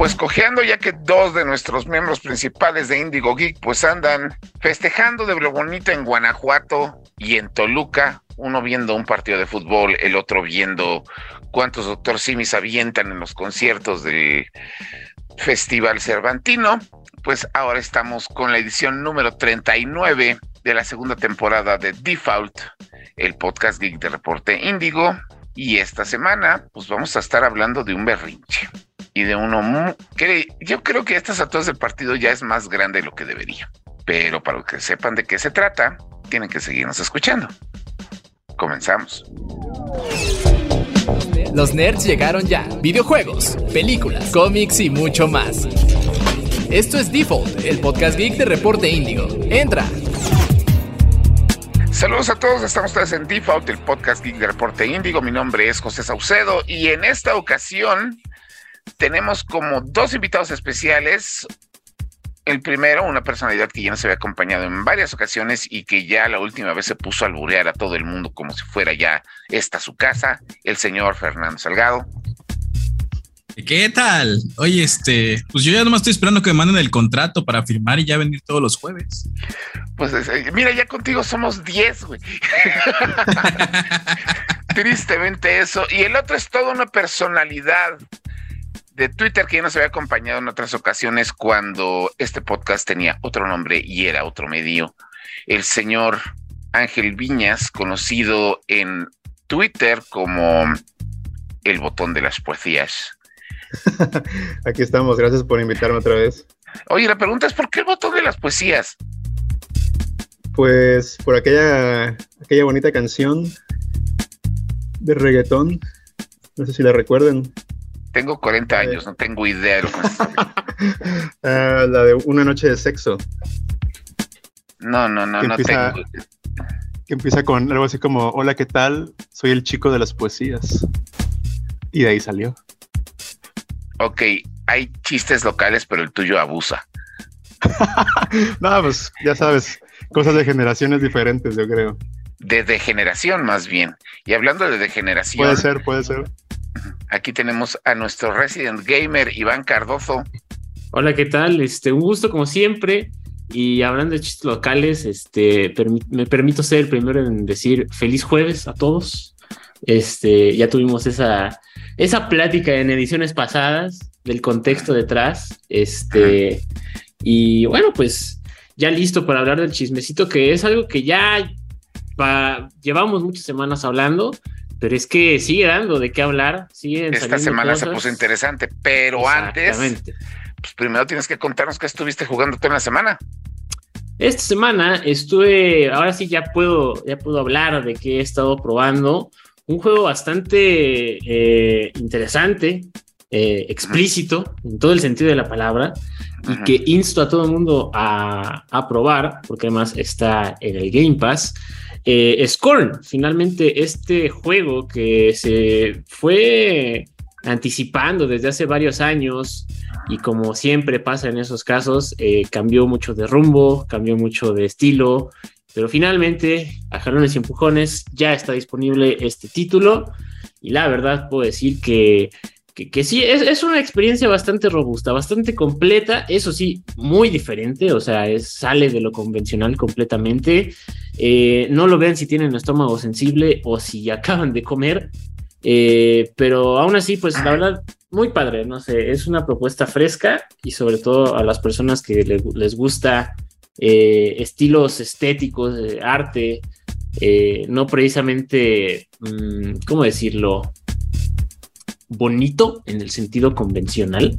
pues cojeando ya que dos de nuestros miembros principales de Indigo Geek pues andan festejando de lo bonito en Guanajuato y en Toluca, uno viendo un partido de fútbol, el otro viendo cuántos Doctor Simis avientan en los conciertos del Festival Cervantino, pues ahora estamos con la edición número 39 de la segunda temporada de Default, el podcast geek de Reporte Índigo. Y esta semana, pues vamos a estar hablando de un berrinche y de uno que yo creo que a estas alturas del partido ya es más grande de lo que debería. Pero para que sepan de qué se trata, tienen que seguirnos escuchando. Comenzamos. Los nerds llegaron ya. Videojuegos, películas, cómics y mucho más. Esto es Default, el podcast geek de Reporte Índigo. Entra. Saludos a todos, estamos ustedes en Default, el podcast geek de Reporte Índigo. Mi nombre es José Saucedo y en esta ocasión tenemos como dos invitados especiales. El primero, una personalidad que ya nos había acompañado en varias ocasiones y que ya la última vez se puso a alburear a todo el mundo como si fuera ya esta su casa, el señor Fernando Salgado. ¿Qué tal? Oye, este, pues yo ya nomás estoy esperando que me manden el contrato para firmar y ya venir todos los jueves. Pues eh, mira, ya contigo somos 10, güey. Tristemente eso. Y el otro es toda una personalidad de Twitter que ya nos había acompañado en otras ocasiones cuando este podcast tenía otro nombre y era otro medio. El señor Ángel Viñas, conocido en Twitter como el botón de las poesías. Aquí estamos, gracias por invitarme otra vez. Oye, la pregunta es ¿por qué el botón de las poesías? Pues por aquella, aquella bonita canción de reggaetón. No sé si la recuerden. Tengo 40 años, no tengo idea de lo que ah, La de Una noche de sexo. No, no, no, no tengo. Que empieza con algo así como, hola, ¿qué tal? Soy el chico de las poesías. Y de ahí salió. Ok, hay chistes locales, pero el tuyo abusa. no, pues ya sabes, cosas de generaciones diferentes, yo creo. De degeneración, más bien. Y hablando de degeneración. Puede ser, puede ser. Aquí tenemos a nuestro resident gamer, Iván Cardozo. Hola, ¿qué tal? Este, un gusto como siempre. Y hablando de chistes locales, este, me permito ser el primero en decir feliz jueves a todos. Este, ya tuvimos esa, esa plática en ediciones pasadas del contexto detrás. Este, y bueno, pues ya listo para hablar del chismecito, que es algo que ya llevamos muchas semanas hablando pero es que sigue dando de qué hablar. Esta semana se puso interesante, pero antes, pues primero tienes que contarnos qué estuviste jugando toda la semana. Esta semana estuve, ahora sí ya puedo, ya puedo hablar de que he estado probando un juego bastante eh, interesante, eh, explícito en todo el sentido de la palabra y que insto a todo el mundo a, a probar, porque además está en el Game Pass. Eh, Scorn, finalmente este juego que se fue anticipando desde hace varios años y como siempre pasa en esos casos, eh, cambió mucho de rumbo, cambió mucho de estilo, pero finalmente a jalones y empujones ya está disponible este título. Y la verdad puedo decir que que, sí, es, una experiencia bastante robusta, bastante completa, eso sí, muy diferente, o sea, es, sale de lo convencional completamente. Eh, no lo vean si tienen estómago sensible o si acaban de comer, eh, pero aún así, pues la verdad, muy padre, no sé, es una propuesta fresca y sobre todo a las personas que les gusta eh, estilos estéticos, arte, no precisamente, mm, ¿cómo decirlo? Bonito en el sentido convencional.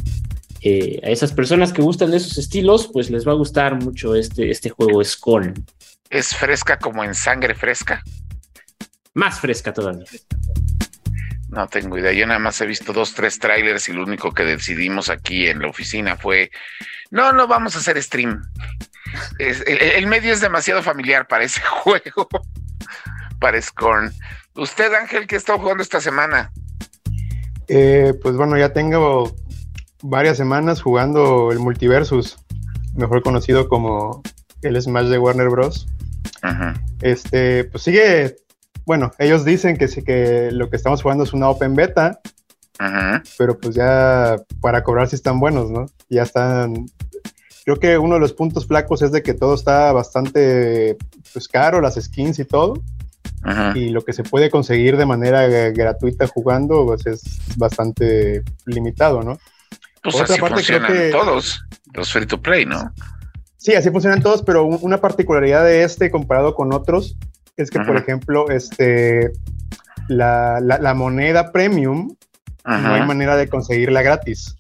Eh, a esas personas que gustan de esos estilos, pues les va a gustar mucho este, este juego Scorn. ¿Es fresca como en sangre fresca? Más fresca todavía. No tengo idea. Yo nada más he visto dos, tres trailers y lo único que decidimos aquí en la oficina fue, no, no vamos a hacer stream. el, medio es demasiado familiar para ese juego, para Scorn. Usted, Ángel, ¿qué está jugando esta semana? Eh, pues bueno, ya tengo varias semanas jugando el Multiversus, mejor conocido como el Smash de Warner Bros. Este, pues sigue, bueno, ellos dicen que, sí, que lo que estamos jugando es una open beta, pero pues ya para cobrar sí están buenos, ¿no? Ya están... Creo que uno de los puntos flacos es de que todo está bastante pues, caro, las skins y todo. Y lo que se puede conseguir de manera gratuita jugando pues, es bastante limitado, ¿no? Pues Por otra parte, funcionan creo que... todos los free to play, ¿no? Sí, así funcionan todos, pero una particularidad de este comparado con otros es que, por ejemplo, este, la, la, moneda premium no hay manera de conseguirla gratis.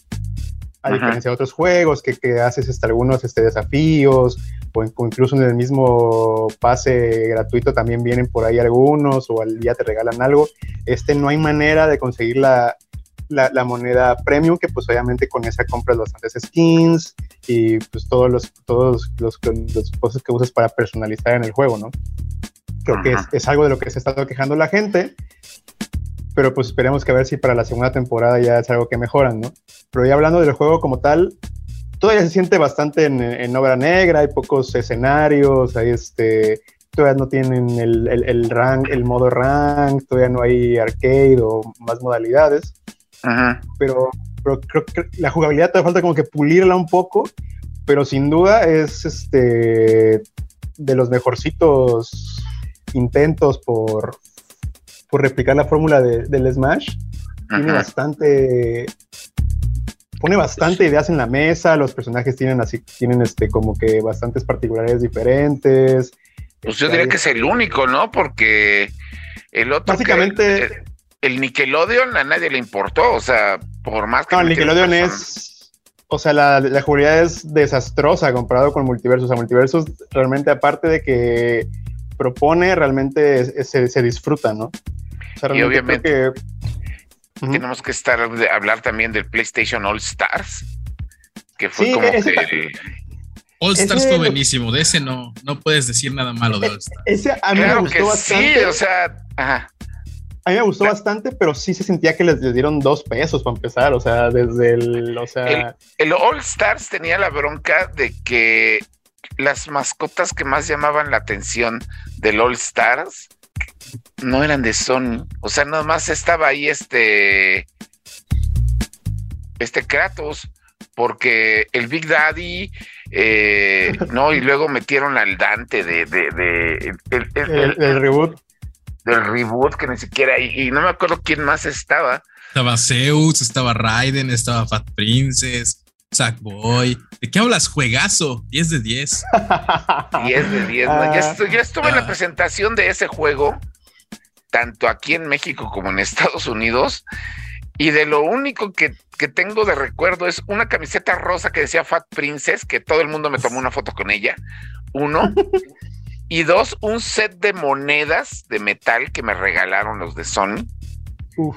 A diferencia de otros juegos que, que haces hasta algunos este, desafíos o, incluso en el mismo pase gratuito también vienen por ahí algunos o al día te regalan algo. Este no hay manera de conseguir la, la, moneda premium, que pues obviamente con esa compras bastantes skins y pues todos los, todos los, los, cosas que usas para personalizar en el juego, ¿no? Creo que es, es, algo de lo que se está quejando la gente, pero pues esperemos que a ver si para la segunda temporada ya es algo que mejoran, ¿no? Pero ya hablando del juego como tal, todavía se siente bastante en, en obra negra, hay pocos escenarios, hay este, todavía no tienen el, el, el, rank, el modo rank, todavía no hay arcade o más modalidades. Pero, creo que la jugabilidad te falta como que pulirla un poco, pero sin duda es este de los mejorcitos intentos por, por replicar la fórmula del Smash. Tiene bastante pone bastante ideas en la mesa, los personajes tienen así, tienen este como que bastantes particularidades diferentes. Pues yo diría que es el único, ¿no? Porque el otro. Básicamente el Nickelodeon a nadie le importó, o sea, por más que... No, el Nickelodeon es... O sea, la, la jugabilidad es desastrosa comparado con Multiversus. O sea, Multiversus realmente, aparte de que propone, realmente se, se disfruta, ¿no? O sea, y obviamente tenemos que estar hablar también del PlayStation All Stars, que fue como que... All Stars fue buenísimo, de ese no, no puedes decir nada malo de All Stars. Ese a mí me gustó bastante. Sí, o sea, ajá. A mí me gustó bastante, pero sí se sentía que les, dieron dos pesos para empezar. O sea, desde el. O sea... el, All Stars tenía la bronca de que las mascotas que más llamaban la atención del All Stars no eran de Sony. O sea, nada más estaba ahí este. Este Kratos. Porque el Big Daddy. Eh, no, y luego metieron al Dante de. de, el reboot del reboot que ni siquiera, y, y, no me acuerdo quién más estaba. Estaba Zeus, estaba Raiden, estaba Fat Princess, Sackboy. ¿De qué hablas? Juegazo, 10 de 10. 10 de 10. Ya, estuve, en la ah. presentación de ese juego, tanto aquí en México como en Estados Unidos. Y de lo único que, que, tengo de recuerdo es una camiseta rosa que decía Fat Princess, que todo el mundo me tomó una foto con ella. Uno. Y dos, un set de monedas de metal que me regalaron los de Sony.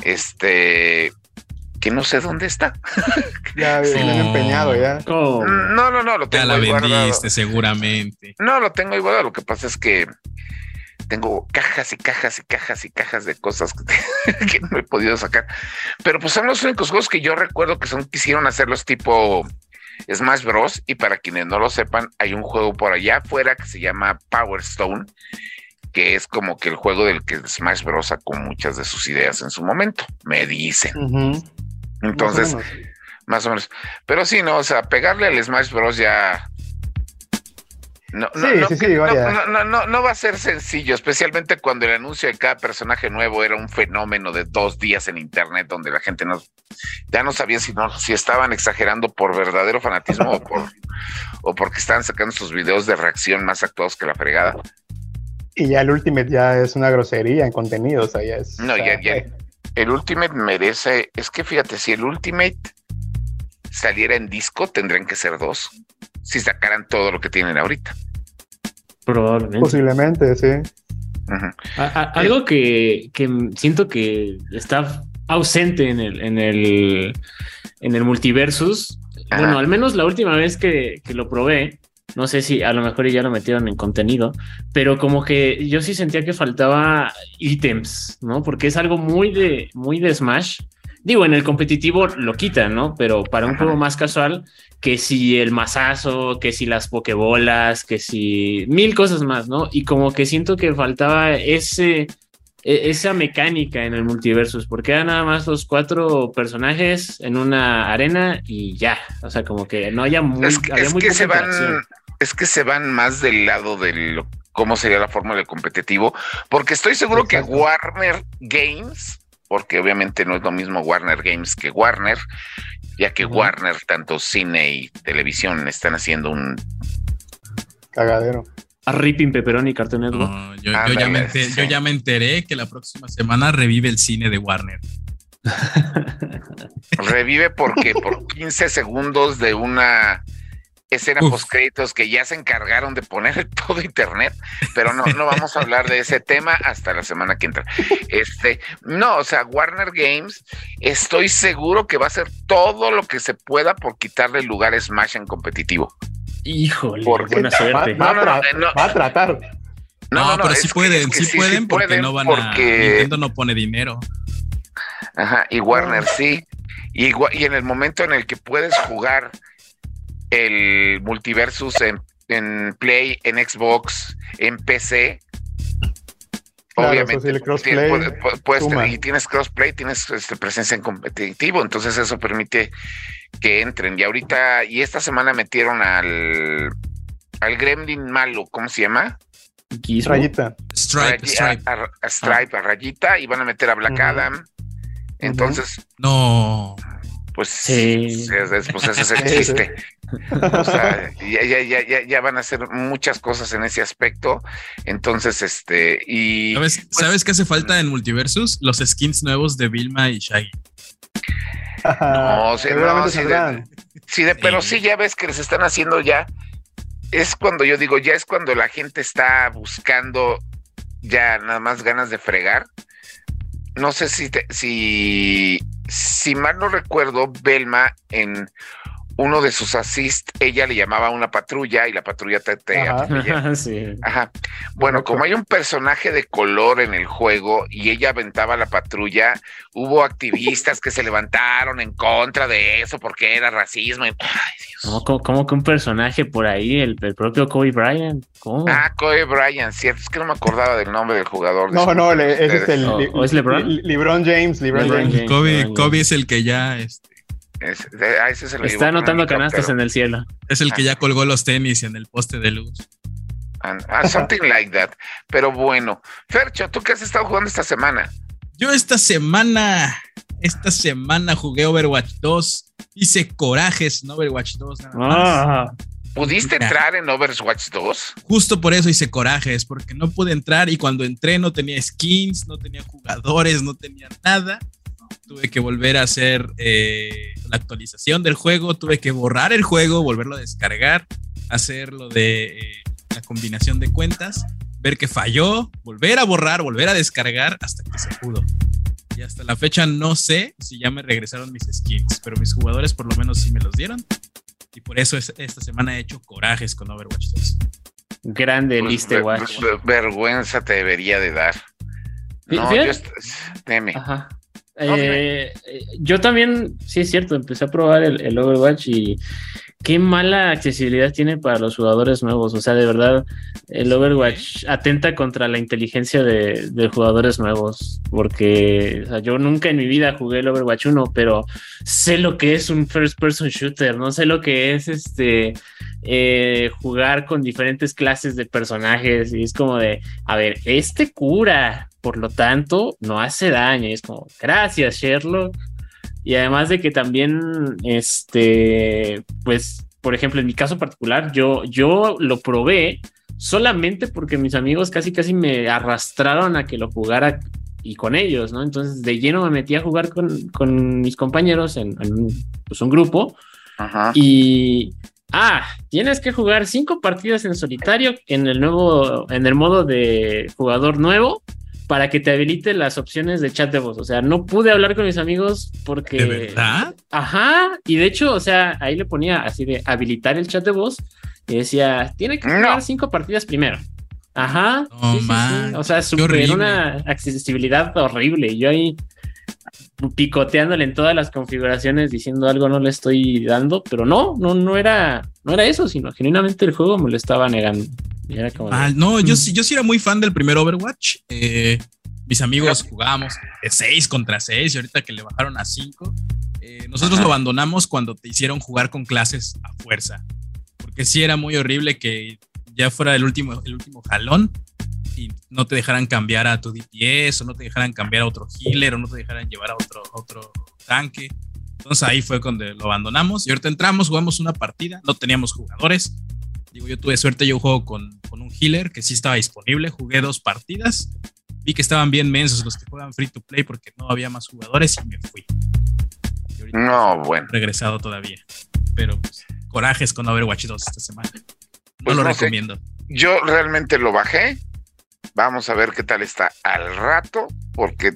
Este, que no sé dónde está. Ya viene empeñado ya. No, no, no, lo tengo Ya la vendiste seguramente. No, lo tengo igual. Lo que pasa es que tengo cajas y cajas y cajas y cajas de cosas que, no he podido sacar. Pero pues son los únicos juegos que yo recuerdo que son quisieron hacerlos tipo Smash Bros. Y para quienes no lo sepan, hay un juego por allá afuera que se llama Power Stone, que es como que el juego del que Smash Bros. sacó muchas de sus ideas en su momento, me dicen. Entonces, más o, menos. Pero sí, no, o sea, pegarle al Smash Bros. ya no, no, va a ser sencillo, especialmente cuando el anuncio de cada personaje nuevo era un fenómeno de dos días en internet donde la gente no, ya no sabía si, no, si estaban exagerando por verdadero fanatismo o, por, o porque estaban sacando sus videos de reacción más actuados que la fregada. Y ya el Ultimate ya es una grosería en contenido, o sea, ya es... No, ya, ya. El Ultimate merece, es que fíjate, si el Ultimate saliera en disco, tendrían que ser dos si sacaran todo lo que tienen ahorita. Probablemente. Posiblemente, sí. algo que, siento que está ausente en el, en el, en el multiversus. Bueno, al menos la última vez que, que, lo probé, no sé si a lo mejor ya lo metieron en contenido, pero como que yo sí sentía que faltaba ítems, ¿no? Porque es algo muy de, muy de Smash Digo, en el competitivo lo quitan, ¿no? Pero para un juego más casual, que si el mazazo, que si las pokebolas, que si mil cosas más, ¿no? Y como que siento que faltaba ese, e, esa mecánica en el multiversus, porque eran nada más los cuatro personajes en una arena y ya, o sea, como que no haya muy, es que, había es muy que poca se van, es que se van más del lado de lo- cómo sería la forma del competitivo, porque estoy seguro que. Warner Games, porque obviamente no es lo mismo Warner Games que Warner, ya que. Warner, tanto cine y televisión, están haciendo un Cagadero. A Ripping Pepperoni y Cartoon Network. No, yo, ya me ente- sí. yo ya me enteré que la próxima semana revive el cine de Warner. revive porque por 15 segundos de una escena Uf. post créditos que ya se encargaron de poner en todo internet, pero no, no vamos a hablar de ese tema hasta la semana que entra. Este, no, o sea, Warner Games, estoy seguro que va a hacer todo lo que se pueda por quitarle el lugar a Smash en competitivo. Híjole, Porque buena Va, suerte. va a No, va a tratar. No, pero es sí pueden, es que sí, pueden porque pueden no van a. Nintendo no pone dinero. Ajá, y Warner sí. Y en el momento en el que puedes jugar el multiversus en, en Play, en Xbox, en PC, Claro, obviamente eso sí, el pu- crossplay pu- pu- puedes tener- y tienes crossplay, tienes este, presencia en competitivo, entonces eso permite que entren. Y ahorita, y esta semana metieron al al Gremlin malo, ¿cómo se llama? Gizmo. Rayita. Stripe, Stripe. A, a- a Stripe, a Rayita, y van a meter a Black. Adam. Entonces, No. Pues, Sí. es- es- pues ese es el chiste. O sea, ya, ya, ya, ya, van a hacer muchas cosas en ese aspecto. Entonces, este, y ¿Sabes, ¿Sabes qué hace falta en Multiversus? Los skins nuevos de Vilma y Shaggy. No, sí, no, sí, de- sí, de- pero Sí. sí, ya ves que les están haciendo ya. Es cuando yo digo, ya es cuando la gente está buscando ya nada más ganas de fregar. No sé si, te- si, si mal no recuerdo, Belma en uno de sus assist, ella le llamaba a una patrulla y la patrulla te, te Ajá. sí. Ajá. Bueno, Correcto. como hay un personaje de color en el juego y ella aventaba la patrulla, hubo activistas que se levantaron en contra de eso porque era racismo. y- Ay, Dios. No, como, como que un personaje por ahí, el, el propio Kobe Bryant. ¿Cómo? Ah, Kobe Bryant, cierto, es que no me acordaba del nombre del jugador. No, no, le- es este, el, ¿O- es LeBron? LeBron James, LeBron LeBron James. James. Kobe, Bryant. Kobe es el que ya este, Es- de- ah, ese se lo Está anotando canastas en el cielo. es el que ya colgó los tenis en el poste de luz. Ah, ah, something like that. Pero bueno, Fercho, ¿tú qué has estado jugando esta semana? Yo esta semana, esta semana jugué Overwatch 2, hice corajes en Overwatch 2. nada más. Ah, ¿Pudiste Mira. entrar en Overwatch 2? Justo por eso hice corajes, porque no pude entrar y cuando entré no tenía skins, no tenía jugadores, no tenía nada. Tuve que volver a hacer eh, la actualización del juego, tuve que borrar el juego, volverlo a descargar, hacer lo de eh, la combinación de cuentas, ver que falló, volver a borrar, volver a descargar hasta que se pudo. Y hasta la fecha no sé si ya me regresaron mis skins, pero mis jugadores por lo menos sí me los dieron. Y por eso es- esta semana he hecho corajes con Overwatch 2. grande Pues, Liste ver- Watch. ver- vergüenza te debería de dar. No, fíjate- yo dime. Ajá. Eh, eh, yo también, sí es cierto, empecé a probar el, el Overwatch y qué mala accesibilidad tiene para los jugadores nuevos. O sea, de verdad, el Overwatch atenta contra la inteligencia de, de jugadores nuevos. Porque o sea, yo nunca en mi vida jugué el Overwatch 1, pero sé lo que es un first person shooter, no sé lo que es este eh, jugar con diferentes clases de personajes. Y es como de, a ver, este cura, por lo tanto, no hace daño. Y es como, gracias, Sherlock. Y además de que también, este, pues, por ejemplo, en mi caso particular, yo, yo lo probé solamente porque mis amigos casi casi me arrastraron a que lo jugara y con ellos, ¿no? Entonces de lleno me metí a jugar con, con mis compañeros en, pues, un grupo Ajá. y ah, tienes que jugar cinco partidas en solitario en el nuevo, en el modo de jugador nuevo para que te habilite las opciones de chat de voz. O sea, no pude hablar con mis amigos porque. ¿De verdad? Ajá. Y de hecho, o sea, ahí le ponía así de habilitar el chat de voz y decía, tiene que jugar No. cinco partidas primero. Ajá. No sí, sí, sí. man, O sea, super una accesibilidad horrible. Y yo ahí picoteándole en todas las configuraciones diciendo algo no le estoy dando, pero no, no, no era, no era eso, sino genuinamente el juego me lo estaba negando. Y era como de, Mal. No, yo, sí- yo sí era muy fan del primer Overwatch. eh, Mis amigos jugábamos de 6 contra 6 y ahorita que le bajaron a 5, eh, nosotros lo abandonamos cuando te hicieron jugar con clases a fuerza. Porque sí era muy horrible que ya fuera el último, el último jalón y no te dejaran cambiar a tu DPS o no te dejaran cambiar a otro healer o no te dejaran llevar a otro, otro tanque. Entonces ahí fue cuando lo abandonamos y ahorita entramos, jugamos una partida, no teníamos jugadores. Digo, yo tuve suerte, yo juego con, con un healer que sí estaba disponible, jugué dos partidas, vi que estaban bien mensos los que juegan free to play porque no había más jugadores y me fui. no, bueno. Regresado todavía. Pero pues, corajes con Overwatch 2 esta semana. No pues lo recomiendo. Yo realmente lo bajé, Vamos a ver qué tal está al rato, porque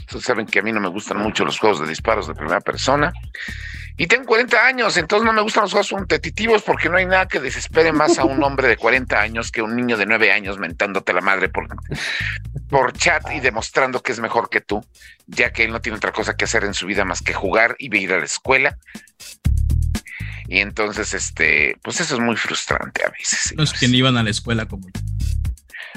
ustedes saben que a mí no me gustan mucho los juegos de disparos de primera persona. Y tengo 40 años, entonces no me gustan los juegos competitivos porque no hay nada que desespere más a un hombre de 40 años que un niño de 9 años mentándote la madre por, por chat y demostrando que es mejor que tú, ya que él no tiene otra cosa que hacer en su vida más que jugar y ir a la escuela. Y entonces, este, pues eso es muy frustrante a veces. Los que no iban a la escuela como yo.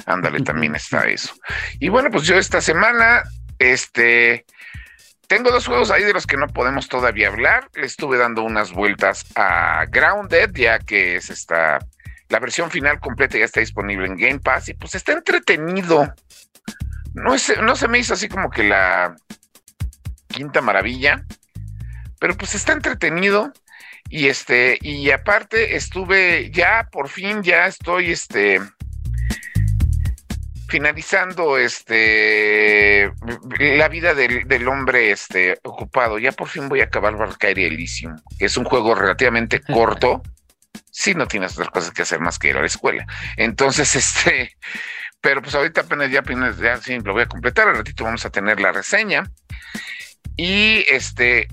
Ándale, también está eso. Y bueno, pues yo esta semana, este, tengo dos juegos ahí de los que no podemos todavía hablar. Le estuve dando unas vueltas a Grounded, ya que es esta, la versión final completa ya está disponible en Game Pass y pues está entretenido. No, es, no se me hizo así como que la quinta maravilla, pero pues está entretenido. Y este, y aparte estuve ya, por fin, ya estoy, este, finalizando este la vida del, hombre este ocupado, ya por fin voy a acabar Valkyrie Elysium, que es un juego relativamente corto, si no tienes otras cosas que hacer más que ir a la escuela. Entonces, este, pero pues ahorita apenas ya apenas ya sí lo voy a completar, al ratito vamos a tener la reseña. Y este,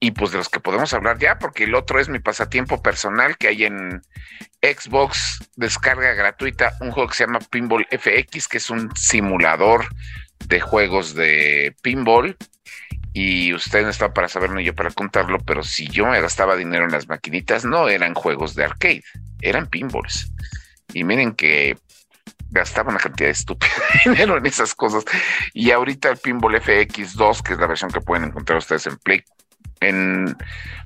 y pues de los que podemos hablar ya, porque el otro es mi pasatiempo personal que hay en Xbox, descarga gratuita, un juego que se llama Pinball FX, que es un simulador de juegos de pinball. Y usted no está para saberlo ni yo para contarlo, pero si yo me gastaba dinero en las maquinitas, no eran juegos de arcade, eran pinballs. Y miren que gastaba una cantidad de estúpida de dinero en esas cosas. Y ahorita el Pinball FX2, que es la versión que pueden encontrar ustedes en Play en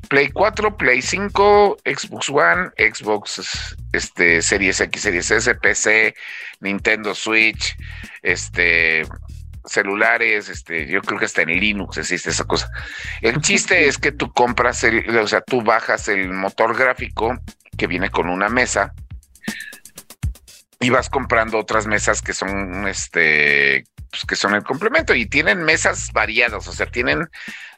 Play 4, Play 5, Xbox One, Xbox este, Series X, Series S, PC, Nintendo Switch, este, celulares, este, yo creo que hasta en Linux existe esa cosa. El chiste es que tú compras el, o sea, tú bajas el motor gráfico que viene con una mesa y vas comprando otras mesas que son este pues, que son el complemento y tienen mesas variadas, o sea, tienen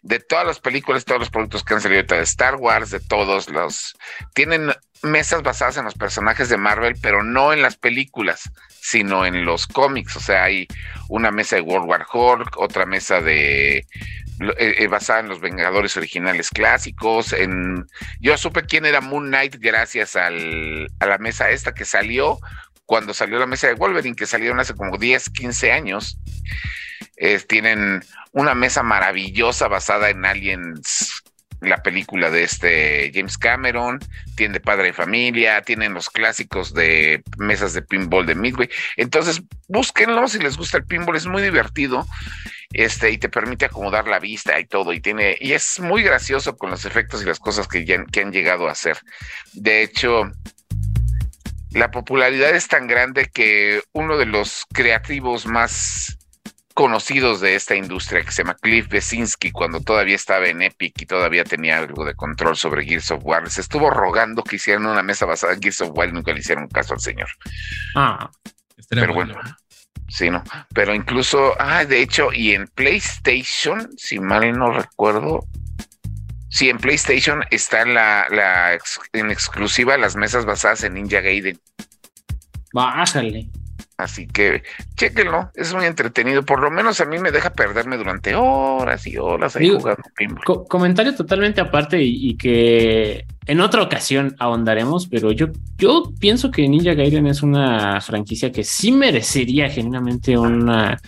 de todas las películas, todos los productos que han salido de Star Wars, de todos los... Tienen mesas basadas en los personajes de Marvel, pero no en las películas, sino en los cómics. O sea, hay una mesa de World War Hulk, otra mesa de eh, eh, basada en los Vengadores originales clásicos. En, yo supe quién era Moon Knight gracias al, a la mesa esta que salió cuando salió la mesa de Wolverine, que salieron hace como 10, 15 años tienen una mesa maravillosa basada en Aliens, la película de este James Cameron, tiene Padre de Familia, tienen los clásicos de mesas de pinball de Midway. Entonces, búsquenlo si les gusta el pinball, es muy divertido. Este, y te permite acomodar la vista y todo, y tiene, y es muy gracioso con los efectos y las cosas que, que han llegado a hacer. De hecho, la popularidad es tan grande que uno de los creativos más conocidos de esta industria que se llama Cliff Besinski cuando todavía estaba en Epic y todavía tenía algo de control sobre Gears of War. Se estuvo rogando que hicieran una mesa basada en Gears of War y nunca le hicieron caso al señor. Ah, pero bueno. Sí, no. Pero incluso, ah, de hecho, y en PlayStation, si mal no recuerdo, sí, en PlayStation está la, la en exclusiva las mesas basadas en Ninja Gaiden. Bájale. Así que chéquenlo, es muy entretenido. Por lo menos a mí me deja perderme durante horas y horas ahí jugando comentario totalmente aparte y, que en otra ocasión ahondaremos, pero yo, yo pienso que Ninja Gaiden es una franquicia que sí merecería genuinamente una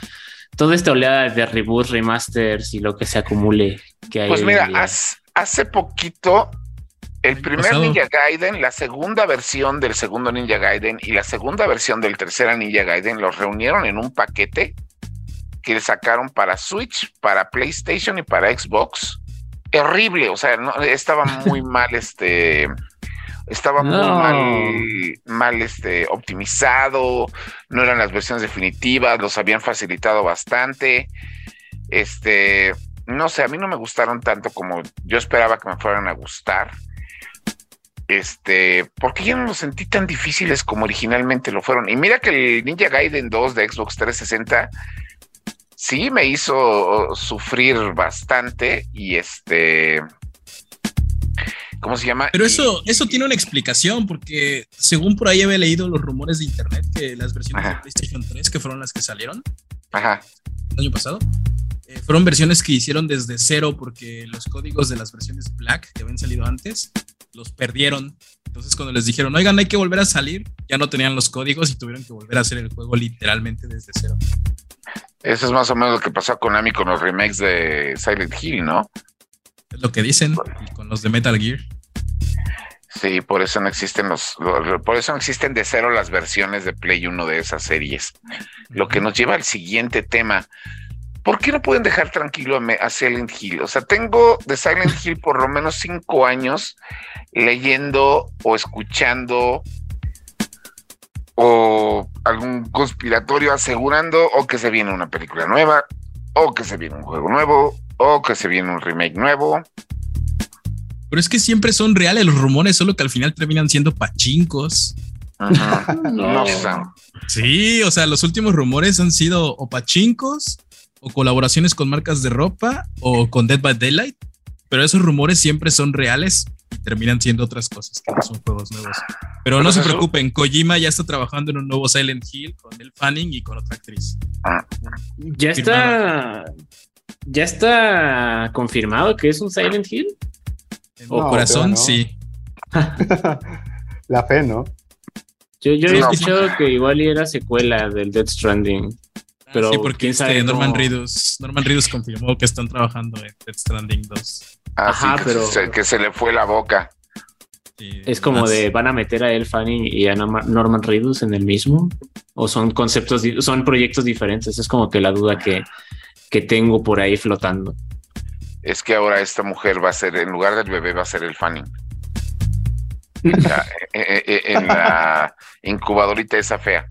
toda esta oleada de reboots, remasters y lo que se acumule que hay. Pues mira, hace poquito El primer Ninja Gaiden, la segunda versión del segundo Ninja Gaiden y la segunda versión del tercer Ninja Gaiden los reunieron en un paquete que sacaron para Switch, para PlayStation y para Xbox. Horrible, o sea, no, estaba muy mal este estaba muy mal, mal este, optimizado, no eran las versiones definitivas, los habían facilitado bastante. Este, no sé, a mí no me gustaron tanto como yo esperaba que me fueran a gustar. Este, porque yo no los sentí tan difíciles como originalmente lo fueron. Y mira que el Ninja Gaiden 2 de Xbox 360 sí me hizo sufrir bastante y este ¿cómo se llama? Pero eso, eso tiene una explicación, porque según por ahí había leído los rumores de internet que las versiones de PlayStation 3, que fueron las que salieron el año pasado, eh, fueron versiones que hicieron desde cero porque los códigos de las versiones Black que habían salido antes los perdieron. Entonces cuando les dijeron, oigan, hay que volver a salir, ya no tenían los códigos y tuvieron que volver a hacer el juego literalmente desde cero. Eso es más o menos lo que pasó con Ami con los remakes de Silent Hill, ¿no? Es lo que dicen, con los de Metal Gear. Sí, por eso no existen los, por eso no existen de cero las versiones de Play 1 de esas series. Lo que nos lleva al siguiente tema. ¿Por qué no pueden dejar tranquilo a, Silent Hill? O sea, tengo de Silent Hill por lo menos cinco años leyendo o escuchando o algún conspiratorio asegurando o que se viene una película nueva, o que se viene un juego nuevo, o que se viene un remake nuevo. Pero es que siempre son reales los rumores, solo que al final terminan siendo pachincos. no. Sí, o sea, los últimos rumores han sido o pachincos, o colaboraciones con marcas de ropa, o con Dead by Daylight. Pero esos rumores siempre son reales y terminan siendo otras cosas que no son juegos nuevos. Pero no se preocupen, Kojima ya está trabajando en un nuevo Silent Hill con el Fanning y con otra actriz. Ya está. ¿Ya está confirmado que es un Silent Hill? o corazón, sí. La fe, ¿no? Yo, yo he escuchado que igual era secuela del Dead Stranding. Ah, pero sí, porque este Norman Reedus, Norman Reedus confirmó que están trabajando en Dead Stranding 2. Ajá, pero que se le fue la boca. es como de van a meter a El Fanning y a Norman Reedus en el mismo o son conceptos son proyectos diferentes es como que la duda que, que tengo por ahí flotando es que ahora esta mujer va a ser, en lugar del bebé, va a ser el Fanning. en, la, incubadorita esa fea.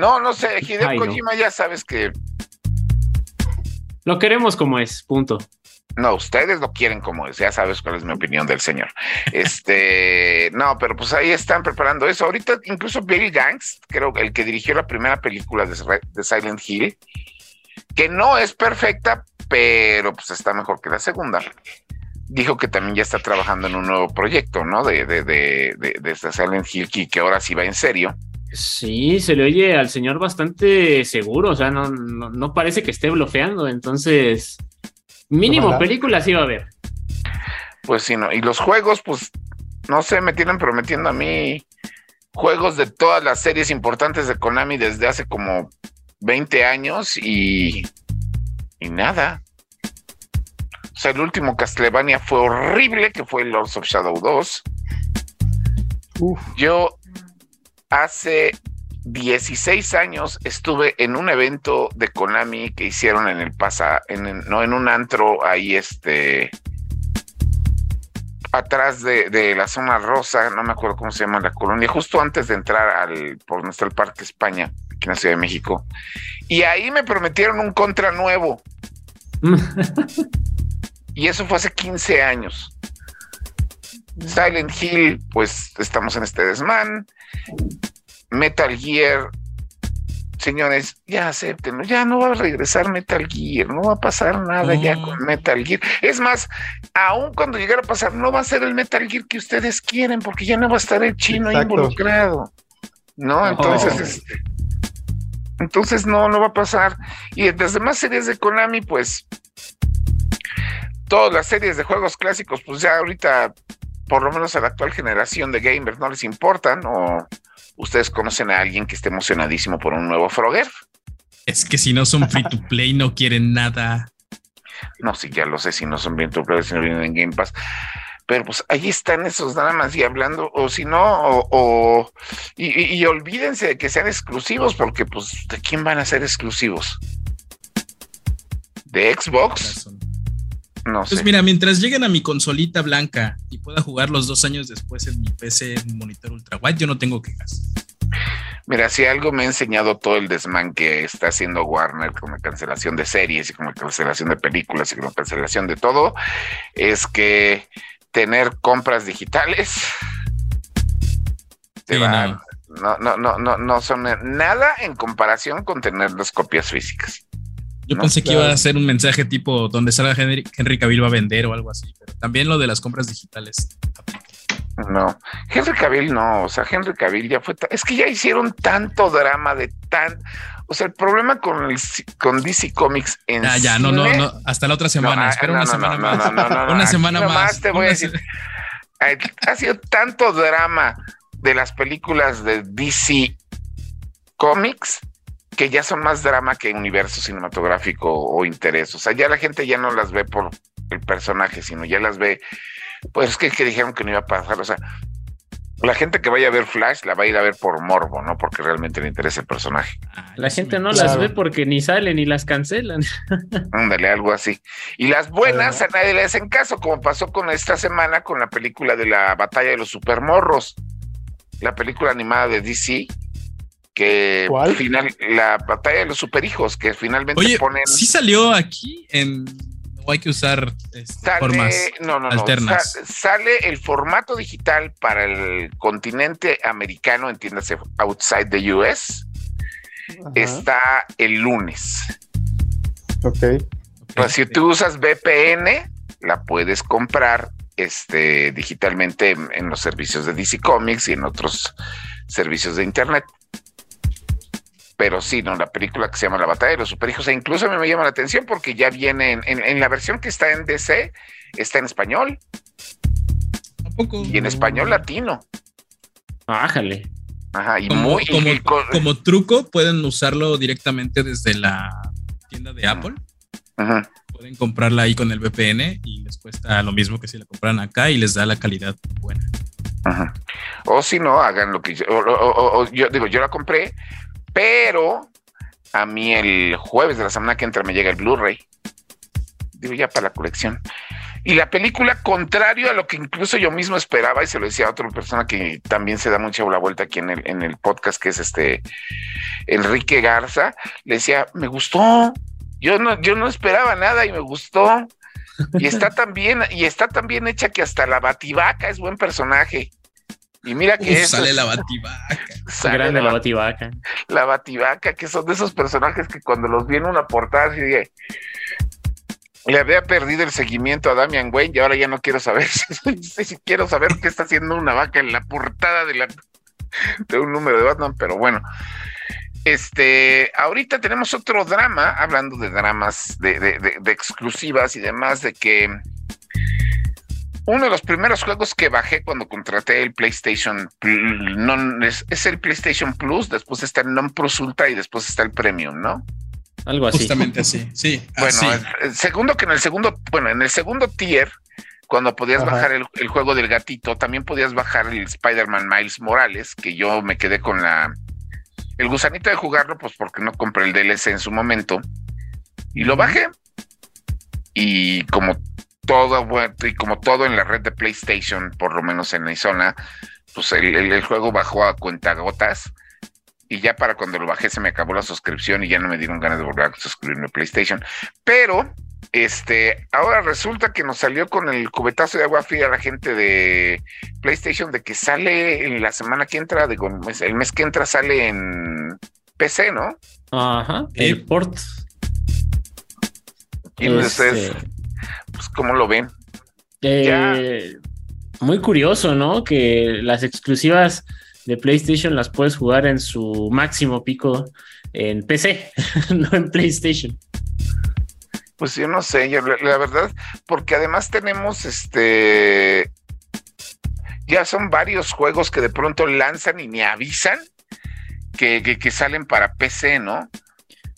No, no sé, Hideo Kojima ya sabes que. Lo queremos como es, punto. No, ustedes lo quieren como es, ya sabes cuál es mi opinión del señor. Este, no, pero pues ahí están preparando eso. Ahorita incluso Billy Gangs, creo que el que dirigió la primera película de Silent Hill, que no es perfecta, pero pues está mejor que la segunda. Dijo que también ya está trabajando en un nuevo proyecto, ¿no? De, de, de, de, de Silent Hill que ahora sí va en serio. Sí, se le oye al señor bastante seguro, o sea, no, no, parece que esté bloqueando, entonces mínimo películas iba a ver. Pues sí, no, y los juegos, pues no sé, me tienen prometiendo a mí juegos de todas las series importantes de Konami desde hace como 20 años y y nada. O sea, el último Castlevania fue horrible, que fue Lords of Shadow 2. Yo hace 16 años estuve en un evento de Konami que hicieron en el pasa, en, no en un antro ahí este atrás de, la zona rosa, no me acuerdo cómo se llama la colonia, justo antes de entrar al por nuestro Parque España, aquí en la Ciudad de México. Y ahí me prometieron un contra nuevo. y eso fue hace 15 años. Silent Hill, pues estamos en este desmán. Metal Gear, señores, ya acéptenlo, ya no va a regresar Metal Gear, no va a pasar nada ya con Metal Gear. Es más, aún cuando llegara a pasar, no va a ser el Metal Gear que ustedes quieren, porque ya no va a estar el chino involucrado. ¿No? Entonces, este, entonces no, no va a pasar. Y las demás series de Konami, pues todas las series de juegos clásicos, pues ya ahorita, por lo menos a la actual generación de gamers, no les importan. O ustedes conocen a alguien que esté emocionadísimo por un nuevo Frogger. Es que si no son free to play, no quieren nada. No, sí, ya lo sé, si no son free to play, si no vienen en Game Pass. pero pues ahí están esos dramas y hablando, o si no, o, y, olvídense de que sean exclusivos, porque pues de quién van a ser exclusivos. ¿De Xbox? No pues mira, mientras lleguen a mi consolita blanca y pueda jugar los dos años después en mi PC monitor ultra wide, yo no tengo quejas. Mira, si algo me ha enseñado todo el desmán que está haciendo Warner con la cancelación de series y con la cancelación de películas y con la cancelación de todo, es que tener compras digitales no. No, no, no, no, son nada en comparación con tener las copias físicas. Yo pensé que iba a ser un mensaje tipo donde salga Henry, Henry Cavill va a vender o algo así, pero también lo de las compras digitales no, Henry Cavill no, o sea, Henry Cavill ya fue, es que ya hicieron tanto drama de tan, o sea, el problema con el, con DC Comics en Ya, ya, no, no, no, hasta la otra semana, ah, espera una semana más. una semana más. te voy a decir, ha sido tanto drama de las películas de DC Comics que ya son más drama que universo cinematográfico o interés. O sea, ya la gente ya no las ve por el personaje, sino ya las ve pues es que, que dijeron que no iba a pasar, o sea, la gente que vaya a ver Flash la va a ir a ver por morbo, ¿no? Porque realmente le interesa el personaje. La gente no las ve porque ni salen ni las cancelan. Ándale, algo así. Y las buenas a nadie le hacen caso, como pasó con esta semana con la película de la batalla de los supermorros, la película animada de DC, que ¿Cuál? final, la batalla de los superhijos, que finalmente Oye, ponen. Sí salió aquí en hay que usar este, formas alternas. sale el formato digital para el continente americano, entiéndase, outside the US. Está el lunes. Ok. Pues, si tú usas VPN, la puedes comprar este, digitalmente en los servicios de DC Comics y en otros servicios de Internet pero sí, ¿no? La película que se llama La Batalla de los Superhijos, e incluso a mí me llama la atención porque ya viene en, la versión que está en DC, está en español. ¿Tampoco? Y en español latino. Bájale. Ajá, y como, muy. Como, truco, pueden usarlo directamente desde la tienda de Apple. Ajá. Pueden comprarla ahí con el VPN y les cuesta lo mismo que si la compran acá y les da la calidad buena. Ajá. O si no, hagan lo que yo, o, yo digo, yo la compré, pero a mí el jueves de la semana que entra me llega el Blu-ray. Digo, ya para la colección. Y la película, contrario a lo que incluso yo mismo esperaba, y se lo decía a otra persona que también se da mucha la vuelta aquí en el, en el podcast, que es este Enrique Garza, le decía, me gustó. Yo no, yo no esperaba nada y me gustó. Y está tan bien, y está tan bien hecha que hasta la Bativaca es buen personaje. Y mira que sale la bativaca. Sale Grande la, bativaca. La bativaca, que son de esos personajes que cuando los vi en una portada, así le había perdido el seguimiento a Damian Wayne y ahora ya no quiero saber si, quiero saber qué está haciendo una vaca en la portada de, la, de un número de Batman, pero bueno. Este, ahorita tenemos otro drama, hablando de dramas de, de exclusivas y demás, de que uno de los primeros juegos que bajé cuando contraté el PlayStation non, es, el PlayStation Plus, después está el Non Plus Ultra y después está el Premium, ¿no? Algo así. Justamente así, sí. Bueno, El, segundo que en el segundo, bueno, en el segundo tier, cuando podías bajar el, el, juego del gatito, también podías bajar el Spider-Man Miles Morales, que yo me quedé con la el gusanito de jugarlo, pues porque no compré el DLC en su momento. Y lo bajé. Y como todo, y como todo en la red de PlayStation, por lo menos en mi zona, pues el, juego bajó a cuentagotas y ya para cuando lo bajé se me acabó la suscripción y ya no me dieron ganas de volver a suscribirme a PlayStation. Pero, este, ahora resulta que nos salió con el cubetazo de agua fría la gente de PlayStation de que sale en la semana que entra, digo, el mes que entra sale en PC, ¿no? Ajá, el port. Y este... Pues, ¿cómo lo ven? Eh, muy curioso, ¿no? Que las exclusivas de PlayStation las puedes jugar en su máximo pico en PC, no en PlayStation. Pues yo no sé, la, verdad, porque además tenemos este. Ya son varios juegos que de pronto lanzan y me avisan que, salen para PC, ¿no?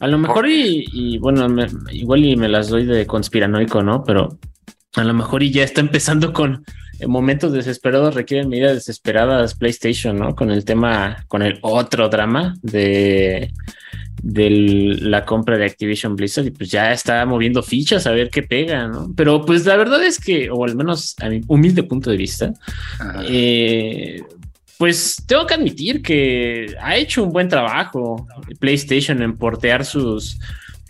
A lo mejor y, bueno, igual y me las doy de conspiranoico, ¿no? Pero a lo mejor y ya está empezando con momentos desesperados requieren medidas desesperadas PlayStation, ¿no? Con el tema, con el otro drama de, de la compra de Activision Blizzard y pues ya está moviendo fichas a ver qué pega, ¿no? Pero pues la verdad es que, o al menos a mi humilde punto de vista, eh, pues tengo que admitir que ha hecho un buen trabajo PlayStation en portear sus,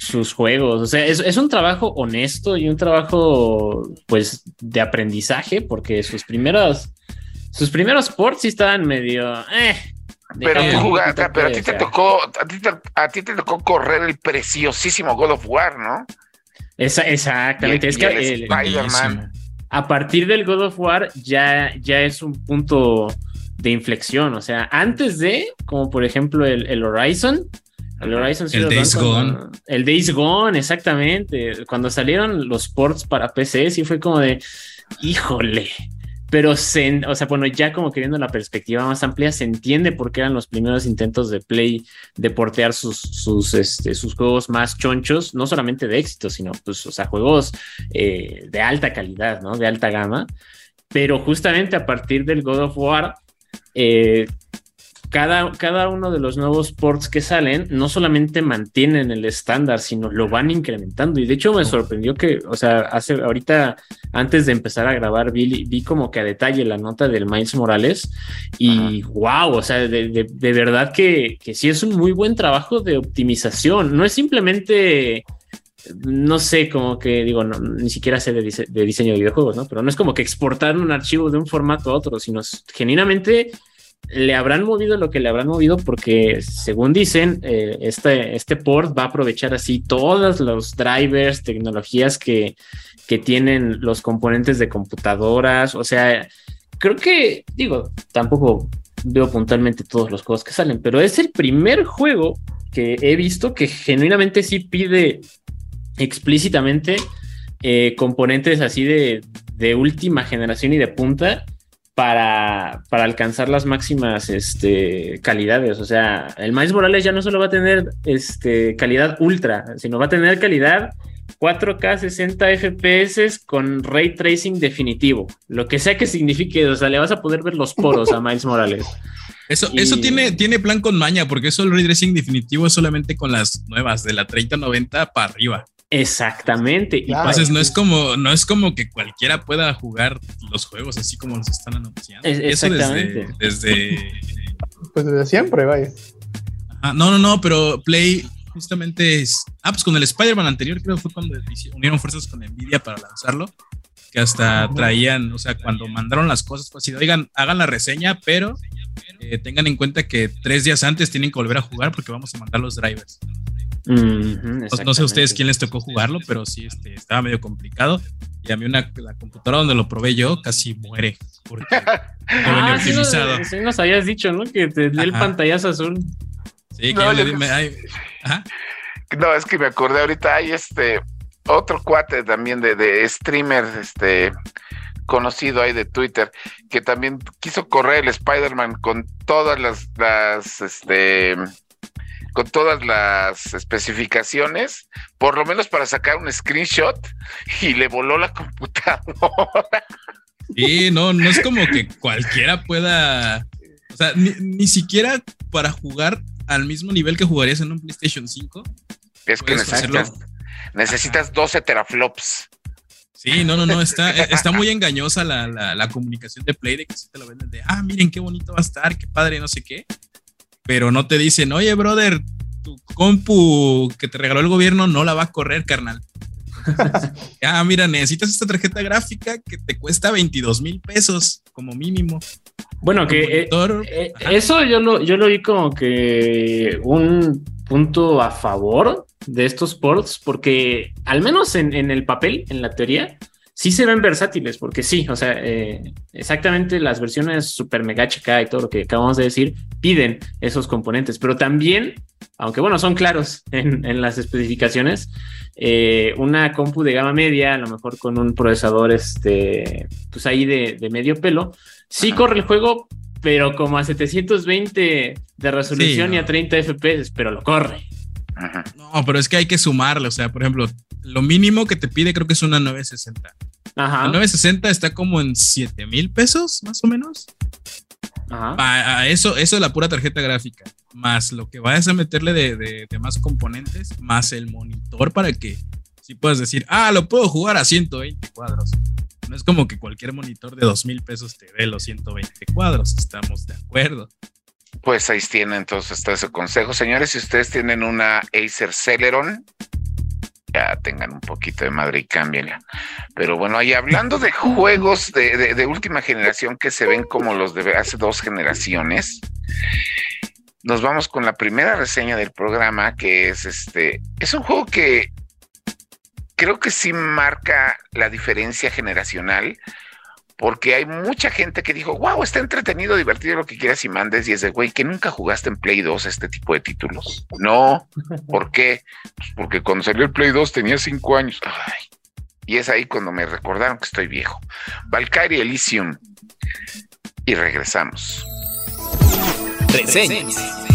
sus juegos. O sea, es, un trabajo honesto y un trabajo, pues, de aprendizaje, porque sus primeros, sus primeros ports sí estaban medio. Eh, pero tú jugaste, pero a ti te tocó, a ti te, tocó correr el preciosísimo God of War, ¿no? exactamente. es que a partir del God of War ya, ya es un punto de inflexión. O sea, antes de, como por ejemplo el, el Horizon, el Horizon El Days Gone. El Days Gone, exactamente. Cuando salieron los ports para PC, sí fue como de, híjole. Pero, se, o sea, bueno, ya como queriendo la perspectiva más amplia, se entiende por qué eran los primeros intentos de Play de portear sus, sus, este, sus juegos más chonchos, no solamente de éxito, sino, pues, o sea, juegos eh, de alta calidad, ¿no? De alta gama. Pero justamente a partir del God of War, eh, cada, uno de los nuevos ports que salen no solamente mantienen el estándar, sino lo van incrementando. Y de hecho me sorprendió que, o sea, hace ahorita, antes de empezar a grabar, vi, vi como que a detalle la nota del Miles Morales y wow, o sea, de, verdad que, que sí es un muy buen trabajo de optimización. No es simplemente no sé, como que digo, ni siquiera sé de, diseño de videojuegos, ¿no? Pero no es como que exportar un archivo de un formato a otro, sino genuinamente le habrán movido lo que le habrán movido porque según dicen, eh, este, este port va a aprovechar así todos los drivers, tecnologías que, que tienen los componentes de computadoras. O sea, creo que, digo, tampoco veo puntualmente todos los juegos que salen, pero es el primer juego que he visto que genuinamente sí pide explícitamente eh, componentes así de, de última generación y de punta para, para alcanzar las máximas este, calidades. O sea, el Miles Morales ya no solo va a tener este, calidad ultra, sino va a tener calidad 4K 60 FPS con ray tracing definitivo. Lo que sea que signifique, o sea, le vas a poder ver los poros a Miles Morales. Eso, eso tiene, tiene plan con maña, porque eso el ray tracing definitivo es solamente con las nuevas, de la 3090 para arriba. Exactamente. Entonces no es como, no es como que cualquiera pueda jugar los juegos así como los están anunciando. exactamente. desde, Pues desde siempre, vaya. no, no, no, pero Play justamente es. Ah, pues con el Spider-Man anterior, creo que fue cuando unieron fuerzas con Nvidia para lanzarlo. Que hasta traían, o sea, cuando mandaron las cosas, pues así, oigan, hagan la reseña, pero eh, tengan en cuenta que tres días antes tienen que volver a jugar porque vamos a mandar los drivers no, sé a ustedes quién les tocó jugarlo, pero sí este, estaba medio complicado. Y a mí una, la computadora donde lo probé yo casi muere porque ah, sí nos, habías dicho, ¿no? Que te dio el pantallazo azul. Sí, que no, le, no, es que me acordé ahorita, hay este otro cuate también de, de streamer, este conocido ahí de Twitter, que también quiso correr el Spider-Man con todas las, las este, con todas las especificaciones, por lo menos para sacar un screenshot y le voló la computadora. Sí, no, no es como que cualquiera pueda, o sea, ni, siquiera para jugar al mismo nivel que jugarías en un PlayStation 5. Es que necesitas, necesitas 12 teraflops. Sí, no, no, no, está, está muy engañosa la, la, comunicación de Play de que se te lo venden de, ah, miren qué bonito va a estar, qué padre, no sé qué pero no te dicen, oye, brother, tu compu que te regaló el gobierno no la va a correr, carnal. ah, mira, necesitas esta tarjeta gráfica que te cuesta 22 mil pesos como mínimo. Bueno, que eh, eh, eso yo lo, yo lo vi como que un punto a favor de estos ports, porque al menos en, en el papel, en la teoría, sí se ven versátiles, porque sí, o sea, eh, exactamente las versiones Super Mega HK y todo lo que acabamos de decir piden esos componentes, pero también, aunque bueno, son claros en, las especificaciones, eh, una compu de gama media, a lo mejor con un procesador, este, pues ahí de, medio pelo, sí corre el juego, pero como a 720 de resolución y a 30 FPS, pero lo corre. No, pero es que hay que sumarle, o sea, por ejemplo, lo mínimo que te pide creo que es una 960. Ajá. El 960 está como en 7 mil pesos, más o menos. Ajá. A, eso, eso es la pura tarjeta gráfica. Más lo que vayas a meterle de, de, más componentes, más el monitor para que si puedas decir, ah, lo puedo jugar a 120 cuadros. No es como que cualquier monitor de 2 mil pesos te dé los 120 cuadros. Estamos de acuerdo. Pues ahí tienen entonces está ese consejo. Señores, si ustedes tienen una Acer Celeron, ya tengan un poquito de madre y cámbienla. Pero bueno, ahí hablando de juegos de, última generación que se ven como los de hace dos generaciones, nos vamos con la primera reseña del programa, que es este, es un juego que creo que sí marca la diferencia generacional porque hay mucha gente que dijo, wow, está entretenido, divertido, lo que quieras y mandes, y es de, güey, que nunca jugaste en Play 2 este tipo de títulos. No, ¿por qué? Pues porque cuando salió el Play 2 tenía cinco años. y es ahí cuando me recordaron que estoy viejo. Valkyrie Elysium. Y regresamos. Reseñas.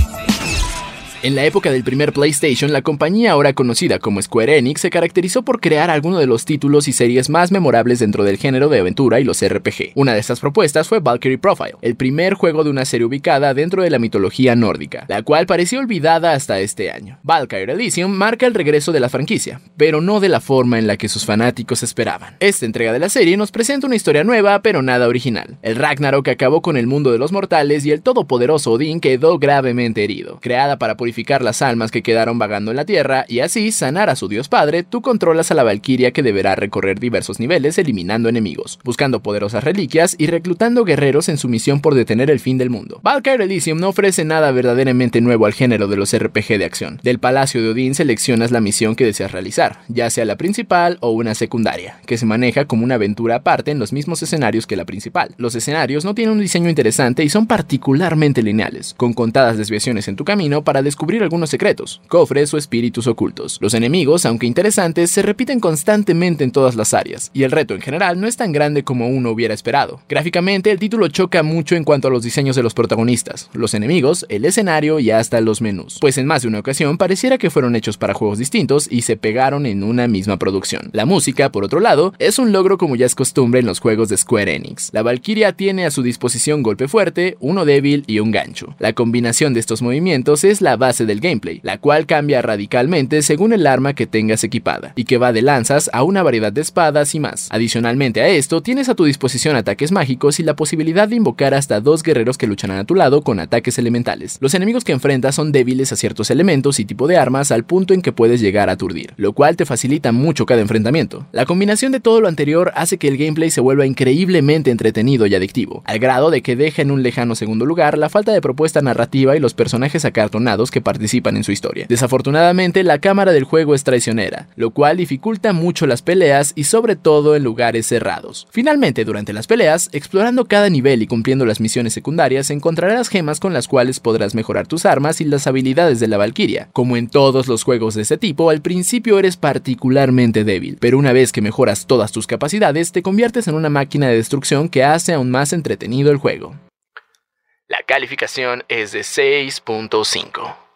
En la época del primer PlayStation, la compañía ahora conocida como Square Enix se caracterizó por crear algunos de los títulos y series más memorables dentro del género de aventura y los RPG. Una de estas propuestas fue Valkyrie Profile, el primer juego de una serie ubicada dentro de la mitología nórdica, la cual pareció olvidada hasta este año. Valkyrie Elysium marca el regreso de la franquicia, pero no de la forma en la que sus fanáticos esperaban. Esta entrega de la serie nos presenta una historia nueva, pero nada original. El Ragnarok acabó con el mundo de los mortales y el todopoderoso Odín quedó gravemente herido. Creada para purificar las almas que quedaron vagando en la tierra y así sanar a su dios padre, tú controlas a la Valquiria que deberá recorrer diversos niveles eliminando enemigos, buscando poderosas reliquias y reclutando guerreros en su misión por detener el fin del mundo. Valkyrie Elysium no ofrece nada verdaderamente nuevo al género de los RPG de acción. Del Palacio de Odín seleccionas la misión que deseas realizar, ya sea la principal o una secundaria, que se maneja como una aventura aparte en los mismos escenarios que la principal. Los escenarios no tienen un diseño interesante y son particularmente lineales, con contadas desviaciones en tu camino para descubrir descubrir algunos secretos, cofres o espíritus ocultos. Los enemigos, aunque interesantes, se repiten constantemente en todas las áreas, y el reto en general no es tan grande como uno hubiera esperado. Gráficamente, el título choca mucho en cuanto a los diseños de los protagonistas, los enemigos, el escenario y hasta los menús, pues en más de una ocasión pareciera que fueron hechos para juegos distintos y se pegaron en una misma producción. La música, por otro lado, es un logro como ya es costumbre en los juegos de Square Enix. La Valkyria tiene a su disposición golpe fuerte, uno débil y un gancho. La combinación de estos movimientos es la base del gameplay, la cual cambia radicalmente según el arma que tengas equipada, y que va de lanzas a una variedad de espadas y más. Adicionalmente a esto, tienes a tu disposición ataques mágicos y la posibilidad de invocar hasta dos guerreros que lucharán a tu lado con ataques elementales. Los enemigos que enfrentas son débiles a ciertos elementos y tipo de armas al punto en que puedes llegar a aturdir, lo cual te facilita mucho cada enfrentamiento. La combinación de todo lo anterior hace que el gameplay se vuelva increíblemente entretenido y adictivo, al grado de que deja en un lejano segundo lugar la falta de propuesta narrativa y los personajes acartonados que participan en su historia. Desafortunadamente, la cámara del juego es traicionera, lo cual dificulta mucho las peleas y sobre todo en lugares cerrados. Finalmente, durante las peleas, explorando cada nivel y cumpliendo las misiones secundarias, encontrarás gemas con las cuales podrás mejorar tus armas y las habilidades de la Valkyria. Como en todos los juegos de este tipo, al principio eres particularmente débil, pero una vez que mejoras todas tus capacidades, te conviertes en una máquina de destrucción que hace aún más entretenido el juego. La calificación es de 6.5.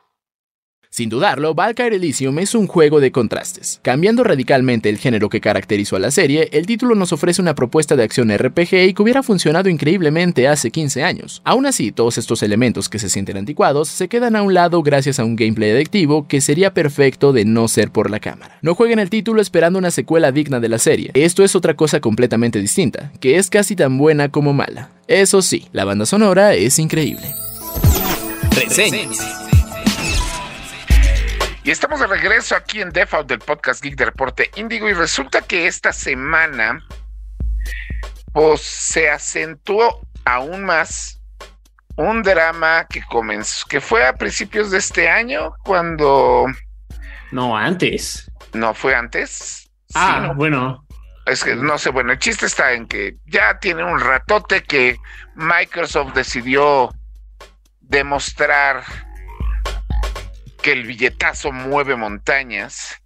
Sin dudarlo, Valkyrie Elysium es un juego de contrastes. Cambiando radicalmente el género que caracterizó a la serie, el título nos ofrece una propuesta de acción RPG y que hubiera funcionado increíblemente hace 15 años. Aún así, todos estos elementos que se sienten anticuados se quedan a un lado gracias a un gameplay adictivo que sería perfecto de no ser por la cámara. No jueguen el título esperando una secuela digna de la serie. Esto es otra cosa completamente distinta, que es casi tan buena como mala. Eso sí, la banda sonora es increíble. Y estamos de regreso aquí en Default del podcast Geek de Reporte Índigo y resulta que esta semana pues se acentuó aún más un drama que comenzó, que fue a principios de este año cuando... No, antes. No, fue antes. Ah, bueno. Es que no sé, bueno, el chiste está en que ya tiene un ratote que Microsoft decidió demostrar que el billetazo mueve montañas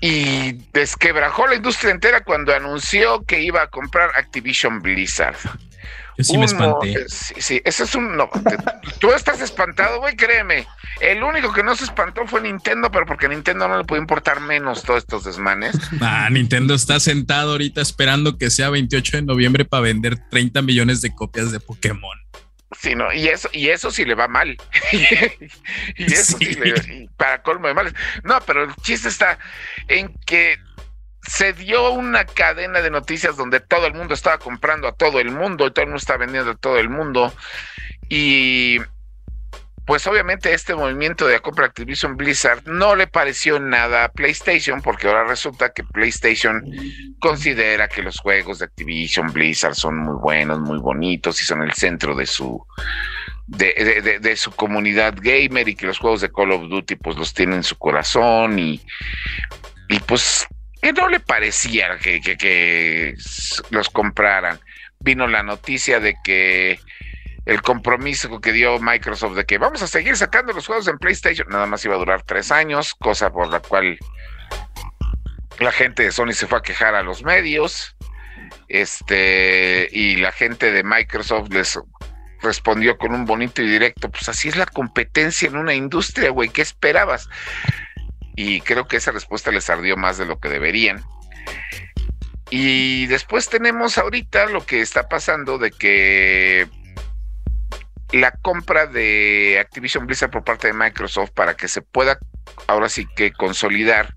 y desquebrajó la industria entera cuando anunció que iba a comprar Activision Blizzard. Yo sí me espanté. Sí, sí, eso es un. No, tú estás espantado, güey, créeme. El único que no se espantó fue Nintendo, pero porque a Nintendo no le puede importar menos todos estos desmanes. Ah, Nintendo está sentado ahorita esperando que sea 28 de noviembre para vender 30 millones de copias de Pokémon. Sí, no, y eso, y eso sí le va mal. y eso sí, le, para colmo de males. No, pero el chiste está en que se dio una cadena de noticias donde todo el mundo estaba comprando a todo el mundo y todo el mundo estaba vendiendo a todo el mundo. Y pues obviamente este movimiento de compra Activision Blizzard no le pareció nada a PlayStation porque ahora resulta que PlayStation considera que los juegos de Activision Blizzard son muy buenos, muy bonitos y son el centro de su de, su comunidad gamer y que los juegos de Call of Duty pues los tienen en su corazón y, y pues que no le parecía que los compraran. Vino la noticia de que el compromiso que dio Microsoft de que vamos a seguir sacando los juegos en PlayStation, nada más iba a durar tres años, cosa por la cual la gente de Sony se fue a quejar a los medios, este, y la gente de Microsoft les respondió con un bonito y directo, pues así es la competencia en una industria, güey, ¿qué esperabas? Y creo que esa respuesta les ardió más de lo que deberían. Y después tenemos ahorita lo que está pasando de que la compra de Activision Blizzard por parte de Microsoft para que se pueda ahora sí que consolidar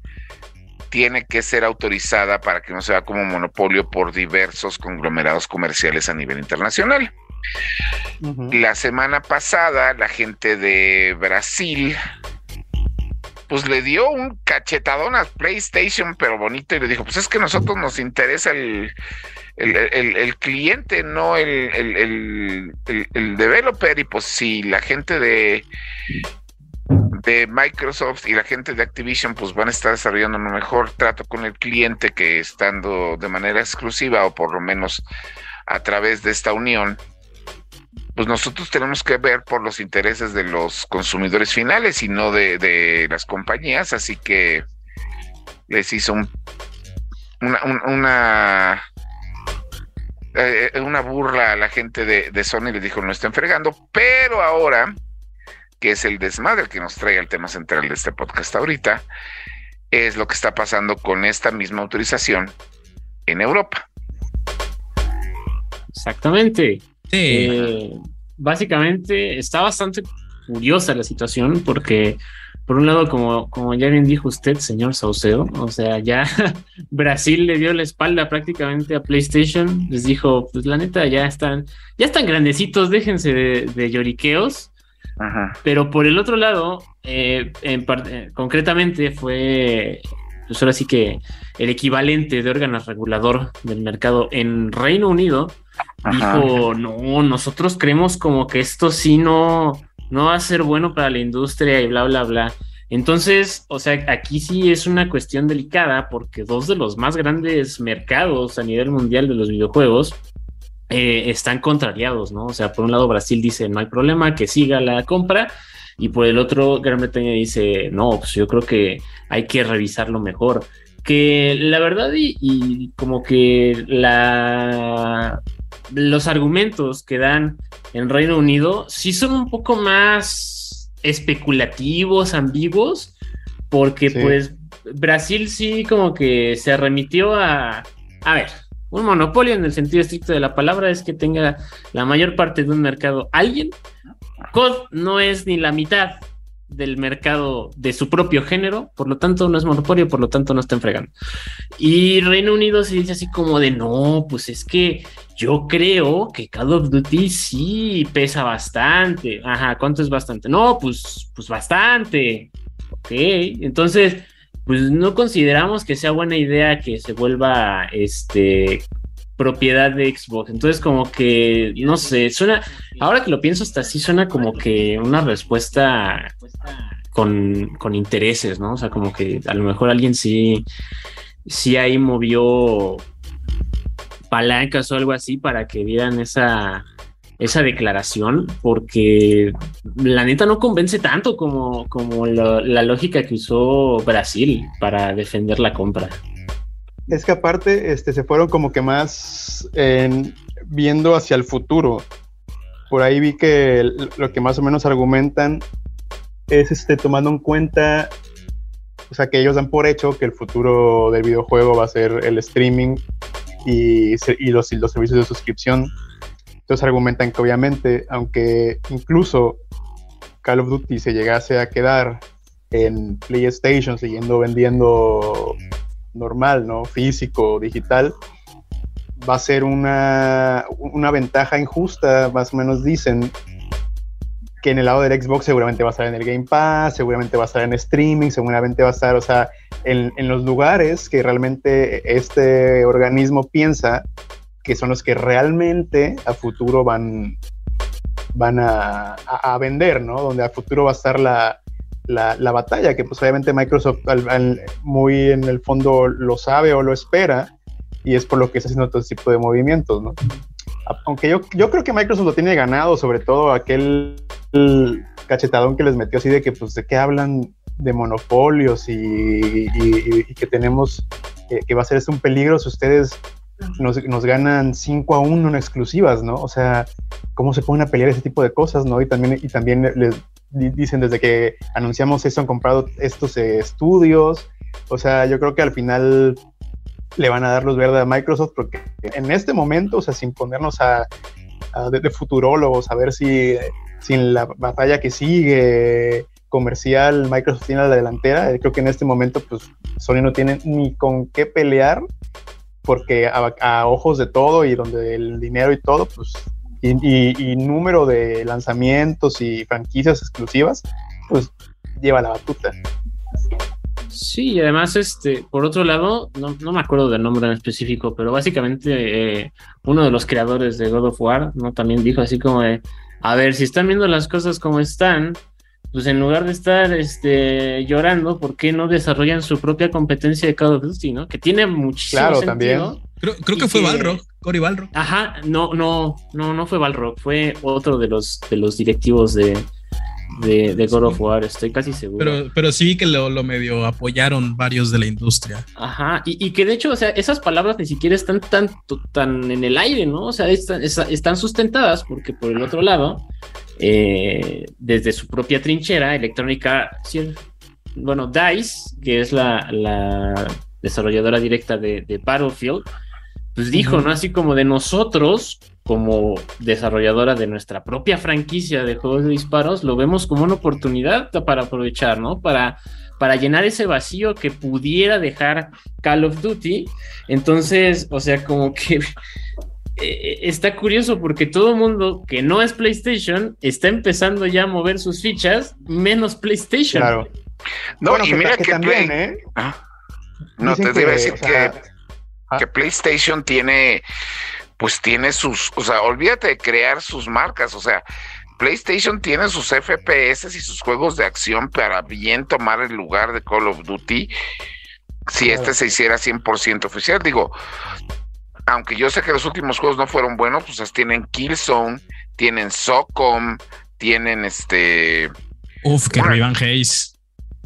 tiene que ser autorizada para que no sea como monopolio por diversos conglomerados comerciales a nivel internacional. La semana pasada la gente de Brasil pues le dio un cachetadón a PlayStation, pero bonito, y le dijo, pues es que a nosotros nos interesa el, el, cliente, no el, el, developer, y pues si la gente de, de Microsoft y la gente de Activision pues van a estar desarrollando un mejor trato con el cliente que estando de manera exclusiva o por lo menos a través de esta unión, pues nosotros tenemos que ver por los intereses de los consumidores finales y no de, las compañías, así que les hizo un, una, una, eh, una burla a la gente de, de Sony, les dijo no estén fregando, pero ahora, que es el desmadre que nos trae el tema central de este podcast ahorita, es lo que está pasando con esta misma autorización en Europa. Exactamente. Eh, básicamente está bastante curiosa la situación porque, por un lado, como, como ya bien dijo usted, señor Saucedo, o sea, ya Brasil le dio la espalda prácticamente a PlayStation, les dijo, pues la neta, ya están, ya están grandecitos, déjense de, lloriqueos. Pero por el otro lado, eh, en eh, concretamente fue, pues ahora sí que el equivalente de órgano regulador del mercado en Reino Unido, dijo, no, nosotros creemos como que esto sí no, no va a ser bueno para la industria y bla, bla, bla. Entonces, o sea, aquí sí es una cuestión delicada porque dos de los más grandes mercados a nivel mundial de los videojuegos eh, están contrariados, ¿no? O sea, por un lado Brasil dice, no hay problema, que siga la compra, y por el otro Gran Bretaña dice, no, pues yo creo que hay que revisarlo mejor. Que la verdad y como que la los argumentos que dan en Reino Unido sí son un poco más especulativos, ambiguos, porque pues Brasil sí como que se remitió a, a ver, un monopolio en el sentido estricto de la palabra es que tenga la mayor parte de un mercado alguien. COD no es ni la mitad del mercado de su propio género, por lo tanto no es monopolio, por lo tanto no está fregando. Y Reino Unido se dice así como de no, pues es que yo creo que Call of Duty sí pesa bastante. Ajá, ¿cuánto es bastante? No, pues, pues bastante. Ok, entonces, pues no consideramos que sea buena idea que se vuelva este propiedad de Xbox. Entonces, como que, no sé, suena, ahora que lo pienso, hasta así suena como que una respuesta con, con intereses, ¿no? O sea, como que a lo mejor alguien sí, sí ahí movió palancas o algo así para que dieran esa, esa declaración, porque la neta no convence tanto como, como la lógica que usó Brasil para defender la compra es que aparte este, se fueron como que más en, viendo hacia el futuro. Por ahí vi que lo que más o menos argumentan es este, tomando en cuenta, o sea, que ellos dan por hecho que el futuro del videojuego va a ser el streaming y, y los, los servicios de suscripción. Entonces argumentan que obviamente, aunque incluso Call of Duty se llegase a quedar en PlayStation, siguiendo vendiendo normal, ¿no? Físico, digital, va a ser una, una ventaja injusta, más o menos dicen, que en el lado del Xbox seguramente va a estar en el Game Pass, seguramente va a estar en streaming, seguramente va a estar, o sea, en, en, los lugares que realmente este organismo piensa que son los que realmente a futuro van, van a, a, vender, ¿no? Donde a futuro va a estar la, la, la batalla, que pues obviamente Microsoft muy en el fondo lo sabe o lo espera, y es por lo que está haciendo todo este tipo de movimientos, ¿no? Aunque yo, yo creo que Microsoft lo tiene ganado, sobre todo aquel cachetadón que les metió así de que, pues, de qué hablan de monopolios y, que tenemos, que va a ser un peligro si ustedes nos, nos, ganan 5 a 1 en exclusivas, ¿no? O sea, ¿cómo se ponen a pelear ese tipo de cosas, ¿no? Y también, y también les dicen desde que anunciamos eso han comprado estos eh, estudios, o sea, yo creo que al final le van a dar luz verde a Microsoft porque en este momento, o sea, sin ponernos a, de, futurólogos, a ver si sin la batalla que sigue comercial Microsoft tiene la delantera, eh, creo que en este momento pues Sony no tiene ni con qué pelear porque a, ojos de todo y donde el dinero y todo, pues y, número de lanzamientos y franquicias exclusivas, pues lleva la batuta. Sí, y además, este, por otro lado, no, no me acuerdo del nombre en específico, pero básicamente eh, uno de los creadores de God of War, ¿no? También dijo así como de, a ver, si están viendo las cosas como están, pues en lugar de estar este, llorando, ¿por qué no desarrollan su propia competencia de Call of Duty, ¿no? Que tiene muchísimo claro, sentido. También. Creo, creo que fue Balrog, Cory Balrog. Ajá, no, no, no, no fue Balrog, fue otro de los, de los directivos de, de, de God of War, estoy casi seguro. Pero, pero sí que lo, lo, medio apoyaron varios de la industria. Ajá, y, y, que de hecho, o sea, esas palabras ni siquiera están tan, tan en el aire, ¿no? O sea, están, están sustentadas porque por el otro lado, eh, desde su propia trinchera, Electrónica, bueno, DICE, que es la, la desarrolladora directa de, de Battlefield, pues dijo, ¿no? Así como de nosotros, como desarrolladora de nuestra propia franquicia de juegos de disparos, lo vemos como una oportunidad para aprovechar, ¿no? Para, para llenar ese vacío que pudiera dejar Call of Duty. Entonces, o sea, como que eh, está curioso porque todo el mundo que no es PlayStation está empezando ya a mover sus fichas, menos PlayStation. Claro. No, y mira que, también, ¿eh? No, te iba a decir que Ah. que PlayStation tiene, pues tiene sus, o sea, olvídate de crear sus marcas, o sea, PlayStation tiene sus FPS y sus juegos de acción para bien tomar el lugar de Call of Duty si este se hiciera 100% oficial. Digo, aunque yo sé que los últimos juegos no fueron buenos, pues tienen Killzone, tienen SOCOM, tienen este... Uf, que revivan Haze.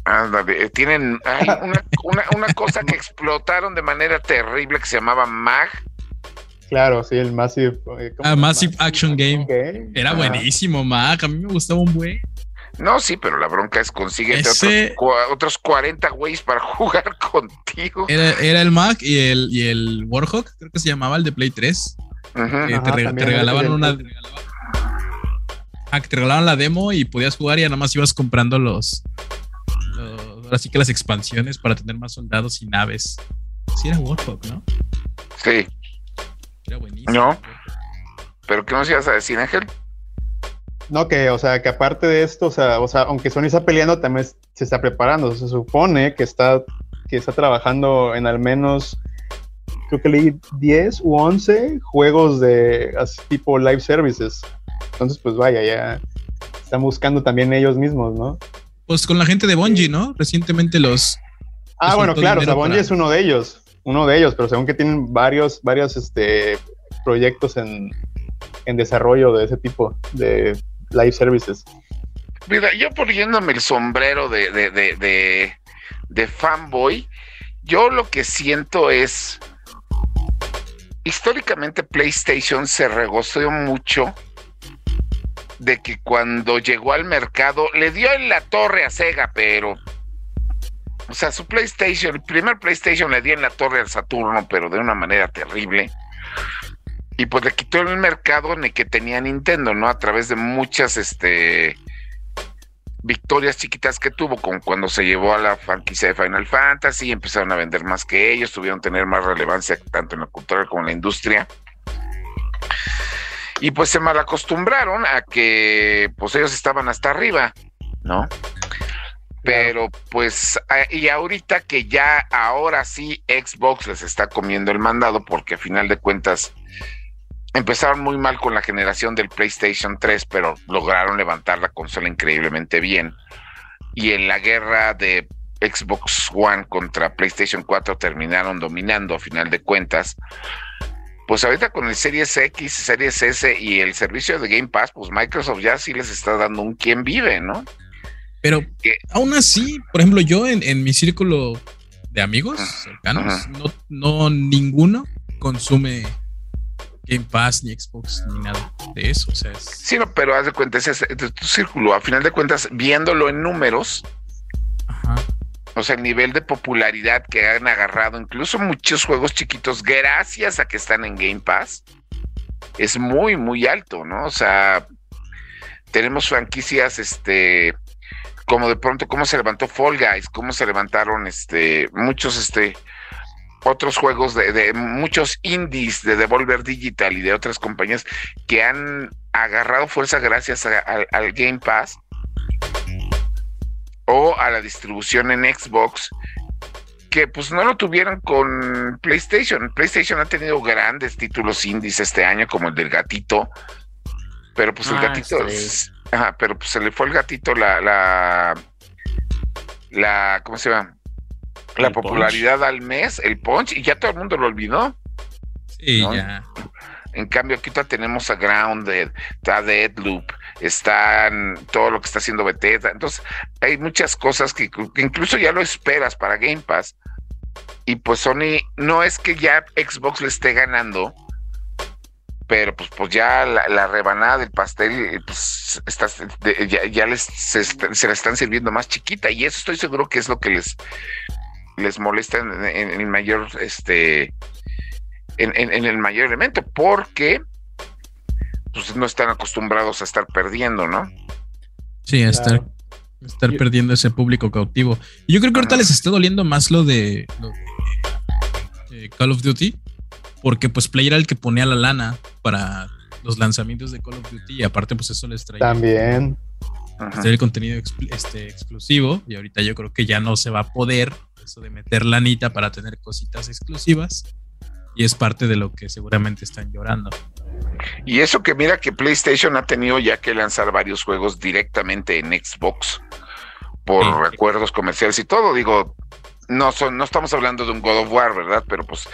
Ándale, tienen una, cosa que explotaron de manera terrible que se llamaba MAG. Claro, sí, el Massive. Eh, ah, Massive Action Game. Era buenísimo, MAG. A mí me gustaba un buen. No, sí, pero la bronca es conseguir otros, 40 güeyes para jugar contigo. Era, el MAG y el, y el Warhawk, creo que se llamaba el de Play 3. te, regalaban una. Ah, te regalaban la demo y podías jugar y nada más ibas comprando los, ahora sí que las expansiones para tener más soldados y naves. Sí era Warhawk, ¿no? Sí. Era buenísimo. No. ¿Pero qué nos ibas a decir, Ángel? No, que, o sea, que aparte de esto, o sea, o sea, aunque Sony está peleando, también se está preparando. Se supone que está, que está trabajando en al menos, creo que leí 10 u 11 juegos de así, tipo live services. Entonces, pues vaya, ya están buscando también ellos mismos, ¿no? Pues con la gente de Bungie, ¿no? Recientemente los. Ah, bueno, claro, o sea, Bungie es uno de ellos, uno de ellos, pero según que tienen varios, varios este, proyectos en, desarrollo de ese tipo de live services. Mira, yo poniéndome el sombrero de, de, de, de, fanboy, yo lo que siento es históricamente PlayStation se regoció mucho de que cuando llegó al mercado le dio en la torre a Sega, pero o sea, su PlayStation, el primer PlayStation le dio en la torre al Saturno, pero de una manera terrible. Y pues le quitó el mercado en el que tenía Nintendo, ¿no? A través de muchas este victorias chiquitas que tuvo, como cuando se llevó a la franquicia de Final Fantasy, empezaron a vender más que ellos, tuvieron que tener más relevancia tanto en la cultura como en la industria. Y pues se malacostumbraron a que pues ellos estaban hasta arriba, ¿no? Pero pues, y ahorita que ya ahora sí Xbox les está comiendo el mandado, porque a final de cuentas empezaron muy mal con la generación del PlayStation 3, pero lograron levantar la consola increíblemente bien. Y en la guerra de Xbox One contra PlayStation 4 terminaron dominando a final de cuentas. Pues ahorita con el Series X, Series S y el servicio de Game Pass, pues Microsoft ya sí les está dando un quien vive, ¿no? Pero aún así, por ejemplo, yo en, mi círculo de amigos cercanos, no, no ninguno consume Game Pass, ni Xbox, ni nada de eso. O sea, Sí, no, pero haz de cuenta, ese es tu círculo. A final de cuentas, viéndolo en números, o sea, el nivel de popularidad que han agarrado, incluso muchos juegos chiquitos, gracias a que están en Game Pass, es muy, muy alto, ¿no? O sea, tenemos franquicias, este, como de pronto, cómo se levantó Fall Guys, cómo se levantaron, este, muchos, este, otros juegos de, muchos indies de Devolver Digital y de otras compañías que han agarrado fuerza gracias al Game Pass o a la distribución en Xbox que pues no lo tuvieron con PlayStation. PlayStation ha tenido grandes títulos indies este año como el del gatito, pero pues el ah, gatito, ajá, pero pues se le fue el gatito la la la ¿cómo se llama? la popularidad al mes, el punch, y ya todo el mundo lo olvidó. Sí, ya. En cambio, aquí tenemos a Grounded, está Deadloop, están todo lo que está haciendo Bethesda. Entonces, hay muchas cosas que, incluso ya lo esperas para Game Pass. Y pues Sony, no es que ya Xbox le esté ganando, pero pues, pues ya la, rebanada del pastel pues está, ya, les se, la están sirviendo más chiquita y eso estoy seguro que es lo que les les molesta en, el mayor, este, en, el mayor elemento, porque pues, no están acostumbrados a estar perdiendo, ¿no? Sí, a estar, estar perdiendo ese público cautivo. Y yo creo que ahorita les está doliendo más lo de, eh, Call of Duty, porque pues Play era el que ponía la lana para los lanzamientos de Call of Duty y aparte pues eso les traía también el contenido este, exclusivo y ahorita yo creo que ya no se va a poder eso de meter lanita para tener cositas exclusivas. Y es parte de lo que seguramente están llorando. Y eso que mira que PlayStation ha tenido ya que lanzar varios juegos directamente en Xbox por recuerdos comerciales y todo. Digo, no, son, no estamos hablando de un God of War, ¿verdad? Pero pues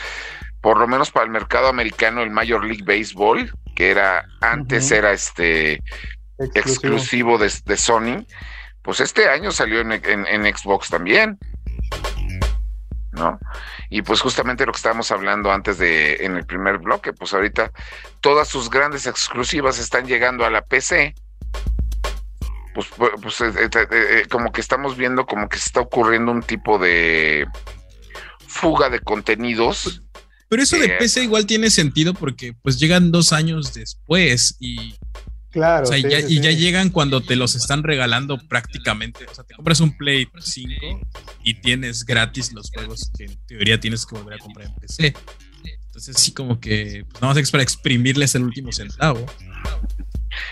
por lo menos para el mercado americano, el Major League Baseball, que era antes era este exclusivo, de, Sony, pues este año salió en, en Xbox también. ¿no? Y pues justamente lo que estábamos hablando antes de en el primer bloque, pues ahorita todas sus grandes exclusivas están llegando a la PC. Pues, pues eh, eh, eh, como que estamos viendo como que se está ocurriendo un tipo de fuga de contenidos. Pero eso de PC igual tiene sentido porque pues llegan dos años después y Claro. y ya llegan cuando te los están regalando prácticamente. O sea, te compras un Play 5 y tienes gratis los juegos que en teoría tienes que volver a comprar en PC. Entonces, sí, como que pues, nada más para exprimirles el último centavo.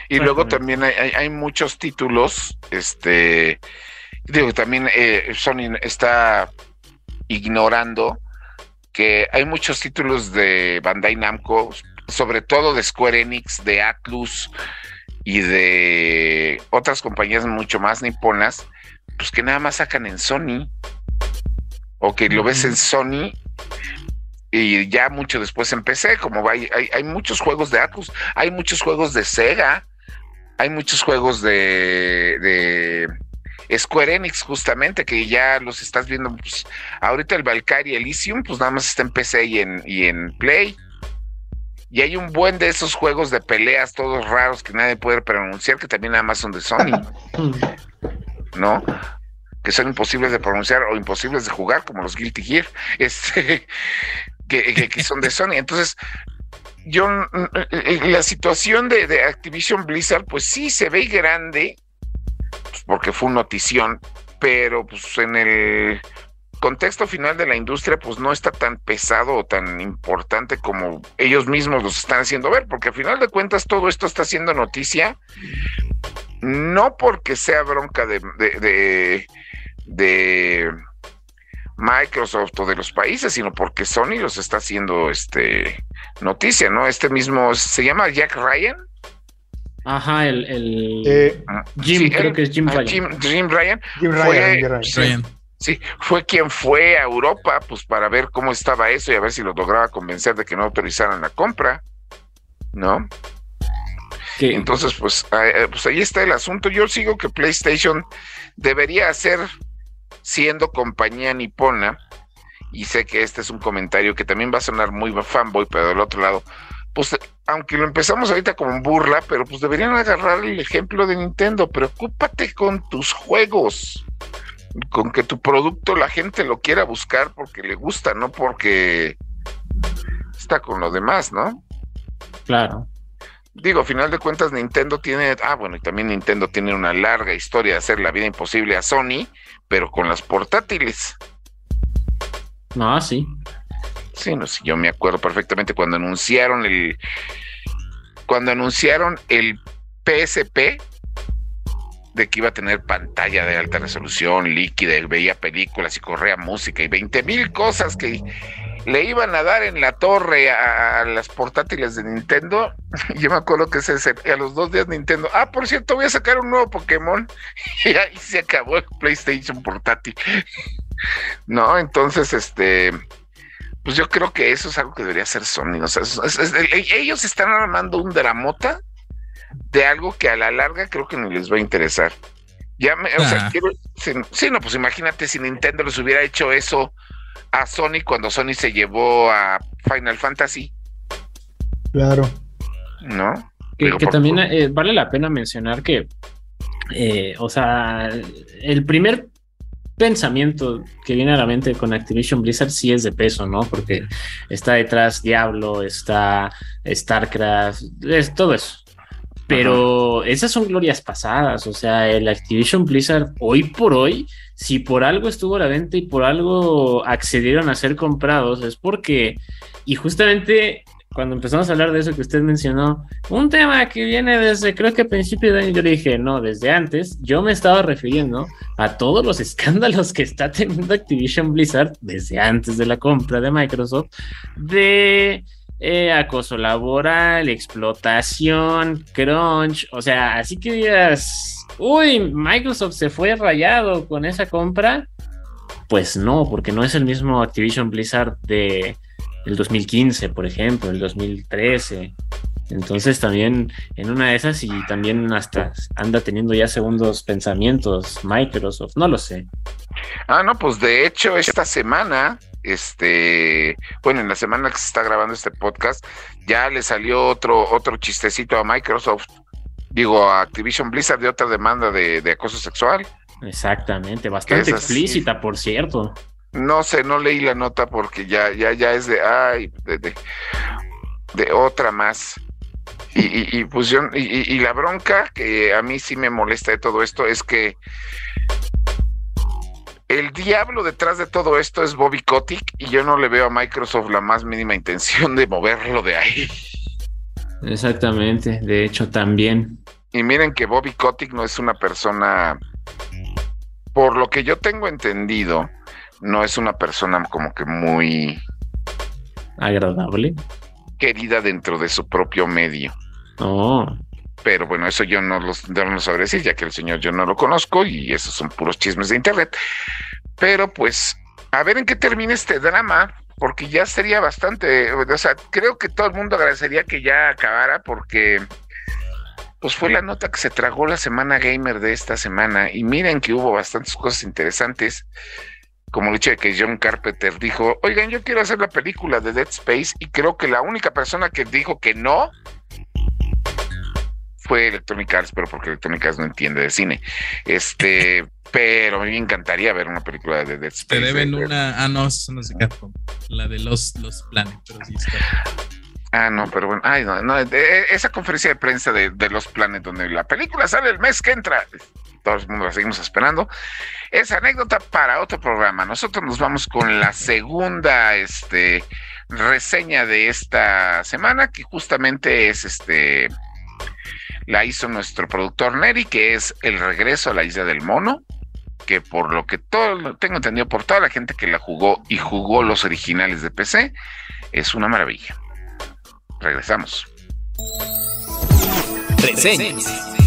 Y luego también hay, muchos títulos, este, digo, también eh, Sony está ignorando que hay muchos títulos de Bandai Namco, sobre todo de Square Enix, de Atlus, y de otras compañías mucho más niponas, pues que nada más sacan en Sony, o que lo ves en Sony y ya mucho después en PC, como hay, hay, muchos juegos de Atlus, hay muchos juegos de Sega, hay muchos juegos de, de Square Enix justamente, que ya los estás viendo, pues, ahorita el Valkyrie Elysium, pues nada más está en PC y en, y en Play. Y hay un buen de esos juegos de peleas todos raros que nadie puede pronunciar, que también nada más son de Sony. ¿No? Que son imposibles de pronunciar o imposibles de jugar, como los Guilty Gear, este, que, son de Sony. Entonces, yo, la situación de, de, Activision Blizzard, pues sí se ve grande, pues, porque fue una notición, pero pues en el contexto final de la industria pues no está tan pesado o tan importante como ellos mismos los están haciendo ver, porque al final de cuentas todo esto está siendo noticia, no porque sea bronca de, de, de, Microsoft o de los países, sino porque Sony los está haciendo este noticia, ¿no? Este mismo se llama Jack Ryan. Ajá, el, el ah, Jim, creo que es Jim ah, Ryan. Jim, Ryan. Jim Ryan. Sí, fue quien fue a Europa, pues para ver cómo estaba eso y a ver si lo lograba convencer de que no autorizaran la compra, ¿no? Entonces, pues, eh, pues ahí está el asunto. Yo sigo que PlayStation debería ser, siendo compañía nipona, y sé que este es un comentario que también va a sonar muy fanboy, pero del otro lado, pues aunque lo empezamos ahorita como burla, pero pues deberían agarrar el ejemplo de Nintendo, preocúpate con tus juegos con que tu producto la gente lo quiera buscar porque le gusta, no porque está con lo demás, ¿no? Claro. Digo, a final de cuentas Nintendo tiene, ah, bueno, y también Nintendo tiene una larga historia de hacer la vida imposible a Sony, pero con las portátiles. Ah, sí. Sí, no sé, yo me acuerdo perfectamente cuando anunciaron el cuando anunciaron el PSP, de que iba a tener pantalla de alta resolución, líquida, veía películas y corría música y 20 mil cosas que le iban a dar en la torre a, las portátiles de Nintendo. Yo me acuerdo que ese, a los dos días Nintendo, ah, por cierto, voy a sacar un nuevo Pokémon. Y ahí se acabó el PlayStation portátil. No, entonces, este, pues yo creo que eso es algo que debería hacer Sony. O sea, ellos están armando un dramota de algo que a la larga creo que no les va a interesar. Ya me, o sea, quiero, sí, no, pues imagínate si Nintendo les hubiera hecho eso a Sony cuando Sony se llevó a Final Fantasy. Claro. ¿No? Que, también eh, vale la pena mencionar que, eh, o sea, el primer pensamiento que viene a la mente con Activision Blizzard sí es de peso, ¿no? Porque está detrás Diablo, está StarCraft, es todo eso. Pero esas son glorias pasadas, o sea, el Activision Blizzard hoy por hoy, si por algo estuvo a la venta y por algo accedieron a ser comprados, es porque, y justamente cuando empezamos a hablar de eso que usted mencionó, un tema que viene desde creo que a principio de año, yo le dije, no, desde antes, yo me estaba refiriendo a todos los escándalos que está teniendo Activision Blizzard desde antes de la compra de Microsoft, de eh, acoso laboral, explotación, crunch, o sea, así que digas, uy, Microsoft se fue rayado con esa compra, pues no, porque no es el mismo Activision Blizzard de el 2015, por ejemplo, el 2013. Entonces también en una de esas y también hasta anda teniendo ya segundos pensamientos Microsoft, no lo sé. Ah, no, pues de hecho esta semana este, bueno, en la semana que se está grabando este podcast, ya le salió otro, otro chistecito a Microsoft, digo, a Activision Blizzard de otra demanda de, acoso sexual. Exactamente, bastante explícita, por cierto. No sé, no leí la nota porque ya, ya, ya es de, ay, de, de, otra más. Y, y, pues yo, y, y la bronca que a mí sí me molesta de todo esto es que el diablo detrás de todo esto es Bobby Kotick y yo no le veo a Microsoft la más mínima intención de moverlo de ahí. Exactamente, de hecho también. Y miren que Bobby Kotick no es una persona, por lo que yo tengo entendido, no es una persona como que muy agradable, querida dentro de su propio medio. Oh. Pero bueno, eso yo no, los, no lo sabré decir, ya que el señor yo no lo conozco y esos son puros chismes de internet. Pero pues, a ver en qué termina este drama, porque ya sería bastante, o sea, creo que todo el mundo agradecería que ya acabara porque pues fue la nota que se tragó la semana gamer de esta semana y miren que hubo bastantes cosas interesantes como el hecho de que John Carpenter dijo, oigan, yo quiero hacer la película de Dead Space y creo que la única persona que dijo que no fue Electronic Arts, pero porque Electronic Arts no entiende de cine. Este, pero a mí me encantaría ver una película de Dead Space. Te deben una, ah, no, no sé Capcom, la de los, los planes, pero sí está. Ah, no, pero bueno, ay, no, no, esa conferencia de prensa de, de, los planes donde la película sale el mes que entra, todo el mundo la seguimos esperando. Esa anécdota para otro programa. Nosotros nos vamos con la segunda este, reseña de esta semana, que justamente es este la hizo nuestro productor Neri, que es el regreso a la isla del mono, que por lo que todo tengo entendido por toda la gente que la jugó y jugó los originales de PC, es una maravilla. Regresamos. Reseñas.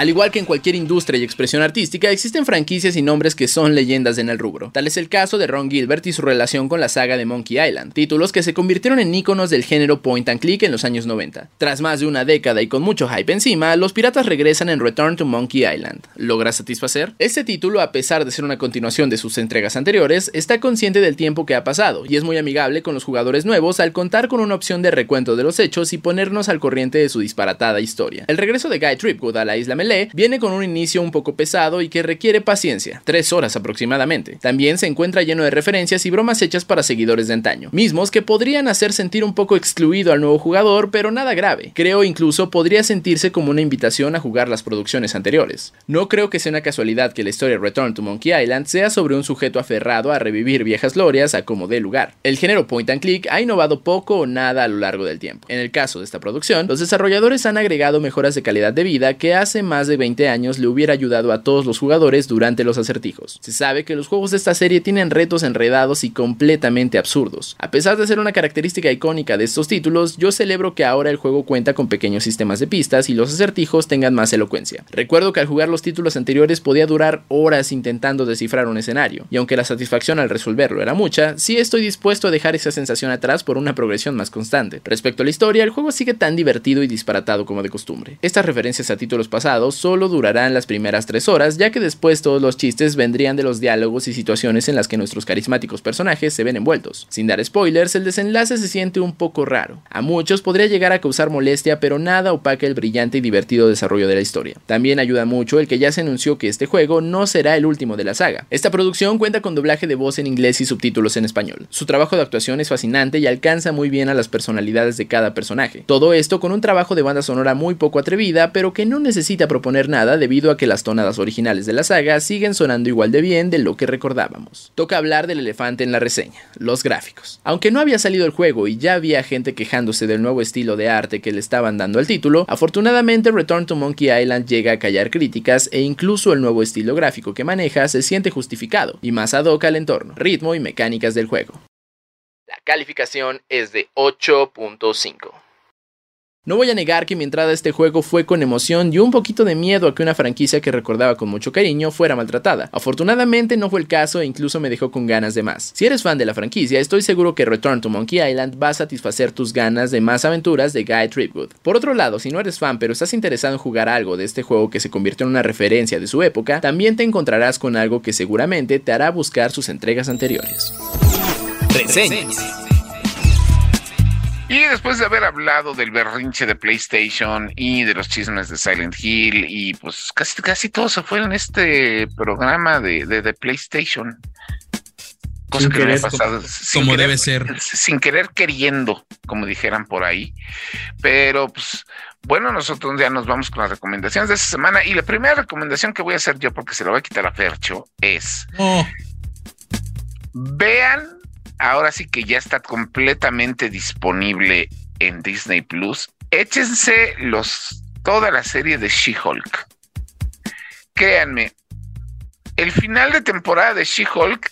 Al igual que en cualquier industria y expresión artística, existen franquicias y nombres que son leyendas en el rubro. Tal es el caso de Ron Gilbert y su relación con la saga de Monkey Island, títulos que se convirtieron en íconos del género point and click en los años 90. Tras más de una década y con mucho hype encima, los piratas regresan en Return to Monkey Island. ¿Logra satisfacer? Este título, a pesar de ser una continuación de sus entregas anteriores, está consciente del tiempo que ha pasado y es muy amigable con los jugadores nuevos al contar con una opción de recuento de los hechos y ponernos al corriente de su disparatada historia. El regreso de Guy Tripgood a la isla viene con un inicio un poco pesado y que requiere paciencia, tres horas aproximadamente. También se encuentra lleno de referencias y bromas hechas para seguidores de antaño, mismos que podrían hacer sentir un poco excluido al nuevo jugador, pero nada grave. Creo incluso podría sentirse como una invitación a jugar las producciones anteriores. No creo que sea una casualidad que la historia Return to Monkey Island sea sobre un sujeto aferrado a revivir viejas glorias a como dé lugar. El género point and click ha innovado poco o nada a lo largo del tiempo. En el caso de esta producción, los desarrolladores han agregado mejoras de calidad de vida que hace más de 20 años le hubiera ayudado a todos los jugadores durante los acertijos. Se sabe que los juegos de esta serie tienen retos enredados y completamente absurdos. A pesar de ser una característica icónica de estos títulos, yo celebro que ahora el juego cuenta con pequeños sistemas de pistas y los acertijos tengan más elocuencia. Recuerdo que al jugar los títulos anteriores podía durar horas intentando descifrar un escenario, y aunque la satisfacción al resolverlo era mucha, sí estoy dispuesto a dejar esa sensación atrás por una progresión más constante. Respecto a la historia, el juego sigue tan divertido y disparatado como de costumbre. Estas referencias a títulos pasados solo durarán las primeras tres horas, ya que después todos los chistes vendrían de los diálogos y situaciones en las que nuestros carismáticos personajes se ven envueltos. Sin dar spoilers, el desenlace se siente un poco raro. A muchos podría llegar a causar molestia, pero nada opaca el brillante y divertido desarrollo de la historia. También ayuda mucho el que ya se anunció que este juego no será el último de la saga. Esta producción cuenta con doblaje de voz en inglés y subtítulos en español. Su trabajo de actuación es fascinante y alcanza muy bien a las personalidades de cada personaje. Todo esto con un trabajo de banda sonora muy poco atrevida, pero que no necesita proponer nada debido a que las tonadas originales de la saga siguen sonando igual de bien de lo que recordábamos. Toca hablar del elefante en la reseña, los gráficos. Aunque no había salido el juego y ya había gente quejándose del nuevo estilo de arte que le estaban dando al título, afortunadamente Return to Monkey Island llega a callar críticas e incluso el nuevo estilo gráfico que maneja se siente justificado y más ad hoc al entorno, ritmo y mecánicas del juego. La calificación es de 8.5. No voy a negar que mi entrada a este juego fue con emoción y un poquito de miedo a que una franquicia que recordaba con mucho cariño fuera maltratada. Afortunadamente no fue el caso e incluso me dejó con ganas de más. Si eres fan de la franquicia, estoy seguro que Return to Monkey Island va a satisfacer tus ganas de más aventuras de Guy Tripwood. Por otro lado, si no eres fan pero estás interesado en jugar algo de este juego que se convirtió en una referencia de su época, también te encontrarás con algo que seguramente te hará buscar sus entregas anteriores. Reseñas. Y después de haber hablado del berrinche de PlayStation y de los chismes de Silent Hill, y pues casi, casi todos se fueron en este programa de, de, PlayStation. Cosa que no ha pasado. Como, debe ser. Sin querer queriendo, como dijeran por ahí. Pero pues bueno, nosotros ya nos vamos con las recomendaciones de esta semana. Y la primera recomendación que voy a hacer yo, porque se la voy a quitar a Fercho, es oh. vean ahora sí que ya está completamente disponible en Disney Plus. Échense los, toda la serie de She-Hulk. Créanme, el final de temporada de She-Hulk.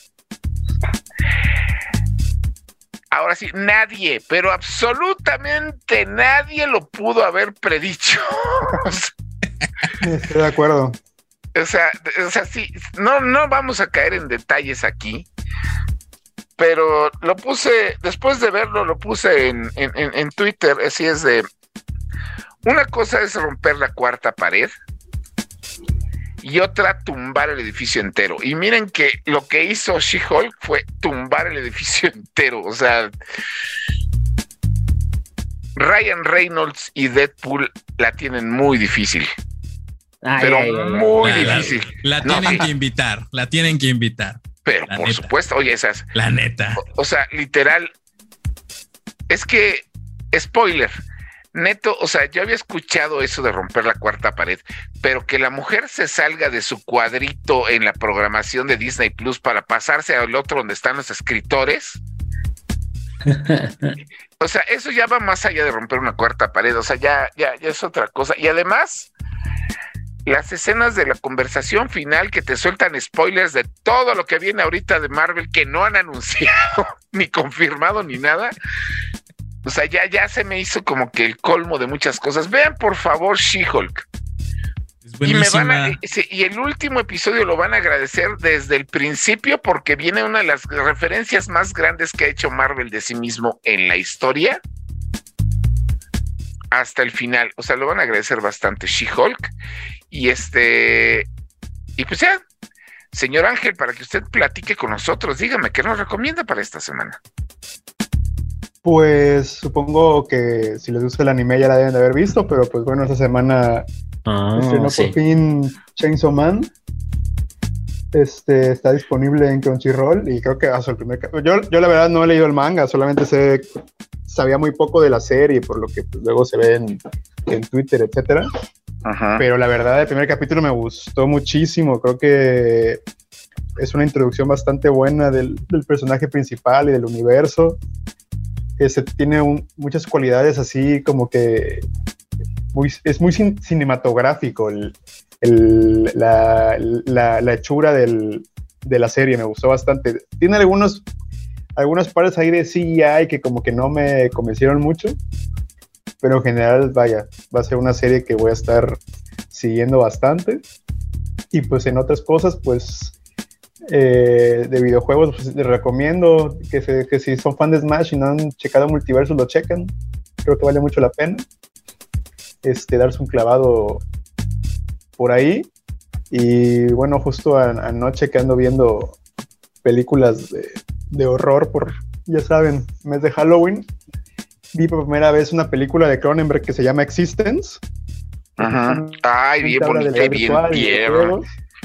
Ahora sí, nadie, pero absolutamente nadie lo pudo haber predicho. Estoy de acuerdo. O sea, o sea, sí, no, no vamos a caer en detalles aquí, pero lo puse, después de verlo, lo puse en, en, Twitter, así es de, una cosa es romper la cuarta pared y otra tumbar el edificio entero. Y miren que lo que hizo She-Hulk fue tumbar el edificio entero. O sea, Ryan Reynolds y Deadpool la tienen muy difícil. pero muy difícil. La, tienen que invitar, la tienen que invitar. Pero por supuesto, oye, esas. La neta. O, sea, literal. Es que, spoiler, neto, o sea, yo había escuchado eso de romper la cuarta pared, pero que la mujer se salga de su cuadrito en la programación de Disney Plus para pasarse al otro donde están los escritores. o sea, eso ya va más allá de romper una cuarta pared, o sea, ya, ya, ya es otra cosa. Y además, las escenas de la conversación final que te sueltan spoilers de todo lo que viene ahorita de Marvel que no han anunciado, ni confirmado, ni nada. O sea, ya, ya se me hizo como que el colmo de muchas cosas. Vean, por favor, She-Hulk. Y, me van y el último episodio lo van a agradecer desde el principio porque viene una de las referencias más grandes que ha hecho Marvel de sí mismo en la historia hasta el final. O sea, lo van a agradecer bastante She-Hulk. Y este, y pues ya, señor Ángel, para que usted platique con nosotros, dígame, ¿qué nos recomienda para esta semana? Pues supongo que si les gusta el anime ya la deben de haber visto, pero pues bueno, esta semana ah, estrenó por fin Chainsaw Man. Este está disponible en Crunchyroll y creo que hasta el primer yo, yo la verdad no he leído el manga, solamente sé sabía muy poco de la serie por lo que pues, luego se ve en, en Twitter, etcétera. Pero la verdad, el primer capítulo me gustó muchísimo. Creo que es una introducción bastante buena del, personaje principal y del universo. Se tiene muchas cualidades así como que es muy cinematográfico la, hechura de la serie. Me gustó bastante. Tiene algunos algunas partes ahí de CGI que como que no me convencieron mucho, pero en general, vaya, va a ser una serie que voy a estar siguiendo bastante. Y pues en otras cosas, pues eh, de videojuegos, pues, les recomiendo que, que, si son fan de Smash y no han checado Multiverso, lo chequen. Creo que vale mucho la pena. Este, darse un clavado por ahí. Y bueno, justo anoche que ando viendo películas de, de horror por, ya saben, mes de Halloween, vi por primera vez una película de Cronenberg que se llama Existence. Ajá. Ay, bien bonita bien tierna.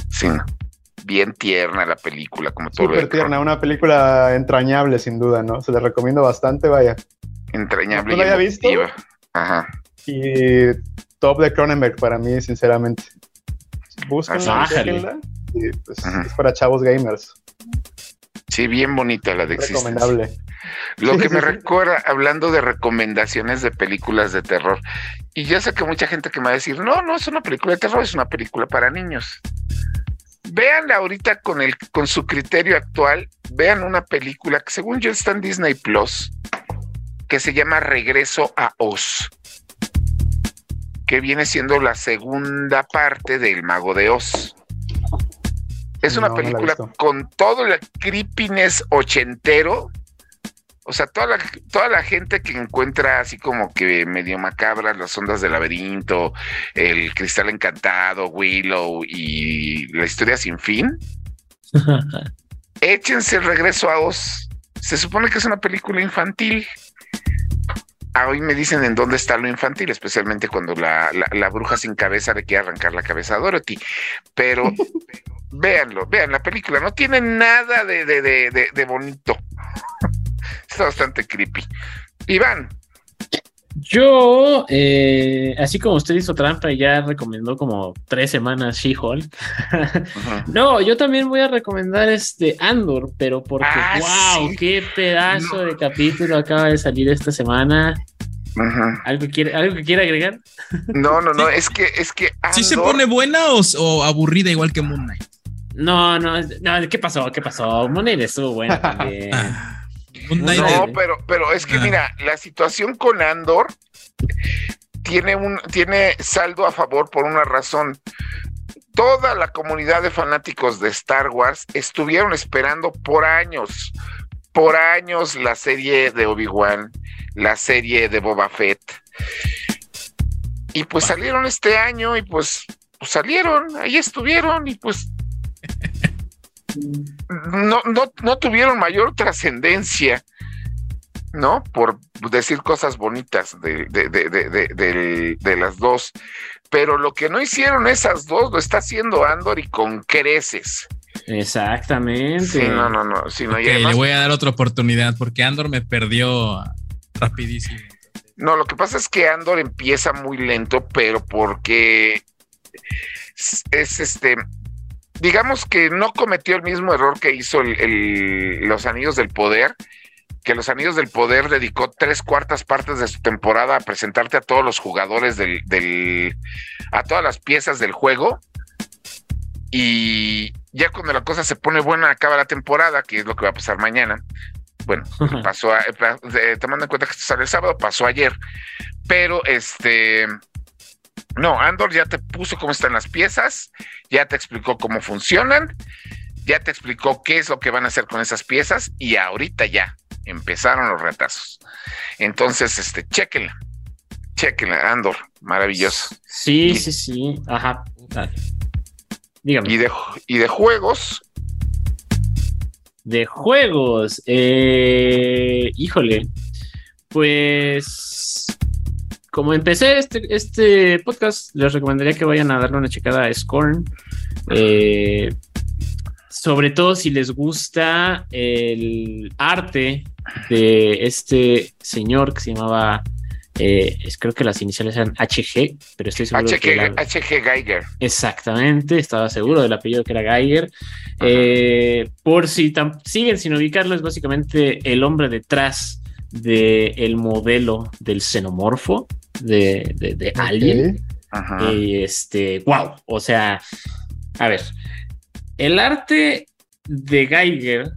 Sí, bien tierna la película, como todo. Súper tierna, una película entrañable sin duda, ¿no? Se la recomiendo bastante, vaya. Entrañable. ¿No la había visto? Ajá. Y top de Cronenberg para mí, sinceramente. Búsquenla, y pues, es para chavos gamers. Sí, bien bonita la de Recomendable. Lo que me recuerda, hablando de recomendaciones de películas de terror, y ya sé que mucha gente que me va a decir, no, no es una película de terror, es una película para niños. Véanla ahorita con, el, con su criterio actual, vean una película que según yo está en Disney Plus, que se llama Regreso a Oz, que viene siendo la segunda parte del Mago de Oz. Es una película con todo el creepiness ochentero. O sea, toda la, toda la gente que encuentra así como que medio macabras las ondas del laberinto, el cristal encantado, Willow y la historia sin fin. échense el regreso a Oz. Se supone que es una película infantil. A hoy me dicen en dónde está lo infantil, especialmente cuando la, la bruja sin cabeza le quiere arrancar la cabeza a Dorothy. Pero véanlo, vean la película, no tiene nada de, de, de, de bonito. Está bastante creepy. Iván. Yo, eh, así como usted hizo trampa y ya recomendó como tres semanas She-Hulk. no, yo también voy a recomendar este Andor, pero porque, wow, ah, qué pedazo de capítulo acaba de salir esta semana. ¿Algo, quiere, ¿Algo que quiere agregar? No, no, no, es que, es que. ¿Sí se pone buena o, aburrida igual que Moon Knight? No, no, no, ¿qué pasó? ¿Qué pasó? Moon Knight estuvo buena también. No, pero, pero es que ah. mira, la situación con Andor tiene un, tiene saldo a favor por una razón. Toda la comunidad de fanáticos de Star Wars estuvieron esperando por años, por años la serie de Obi-Wan, la serie de Boba Fett. Y pues salieron este año y pues pues salieron, ahí estuvieron y pues no, no, no tuvieron mayor trascendencia, ¿no? Por decir cosas bonitas de, de, de, de, las dos. Pero lo que no hicieron esas dos lo está haciendo Andor y con creces. Exactamente. Sí, no, no, no. le voy a dar otra oportunidad porque Andor me perdió rapidísimo. No, lo que pasa es que Andor empieza muy lento, pero porque es este digamos que no cometió el mismo error que hizo el, los Anillos del Poder, que los Anillos del Poder dedicó tres cuartas partes de su temporada a presentarte a todos los jugadores del, del a todas las piezas del juego. Y ya cuando la cosa se pone buena, acaba la temporada, que es lo que va a pasar mañana. Bueno, pasó, tomando en cuenta que esto sale el sábado, pasó ayer. Pero este, no, Andor ya te puso cómo están las piezas, ya te explicó cómo funcionan, ya te explicó qué es lo que van a hacer con esas piezas y ahorita ya empezaron los retazos. Entonces, este, chequenla, chequenla, Andor, maravilloso. Sí, sí, sí, ajá. Dígame. Y de, y de juegos. De juegos, eh, híjole, pues como empecé este, este podcast, les recomendaría que vayan a darle una checada a Scorn. Eh, sobre todo si les gusta el arte de este señor que se llamaba, eh, creo que las iniciales eran HG, pero estoy seguro HG, que HG Geiger. Exactamente, estaba seguro del apellido que era Geiger. Eh, por si siguen sin ubicarlo, es básicamente el hombre detrás del modelo del xenomorfo de, de, Alien. Y este, wow, o sea, a ver, el arte de Geiger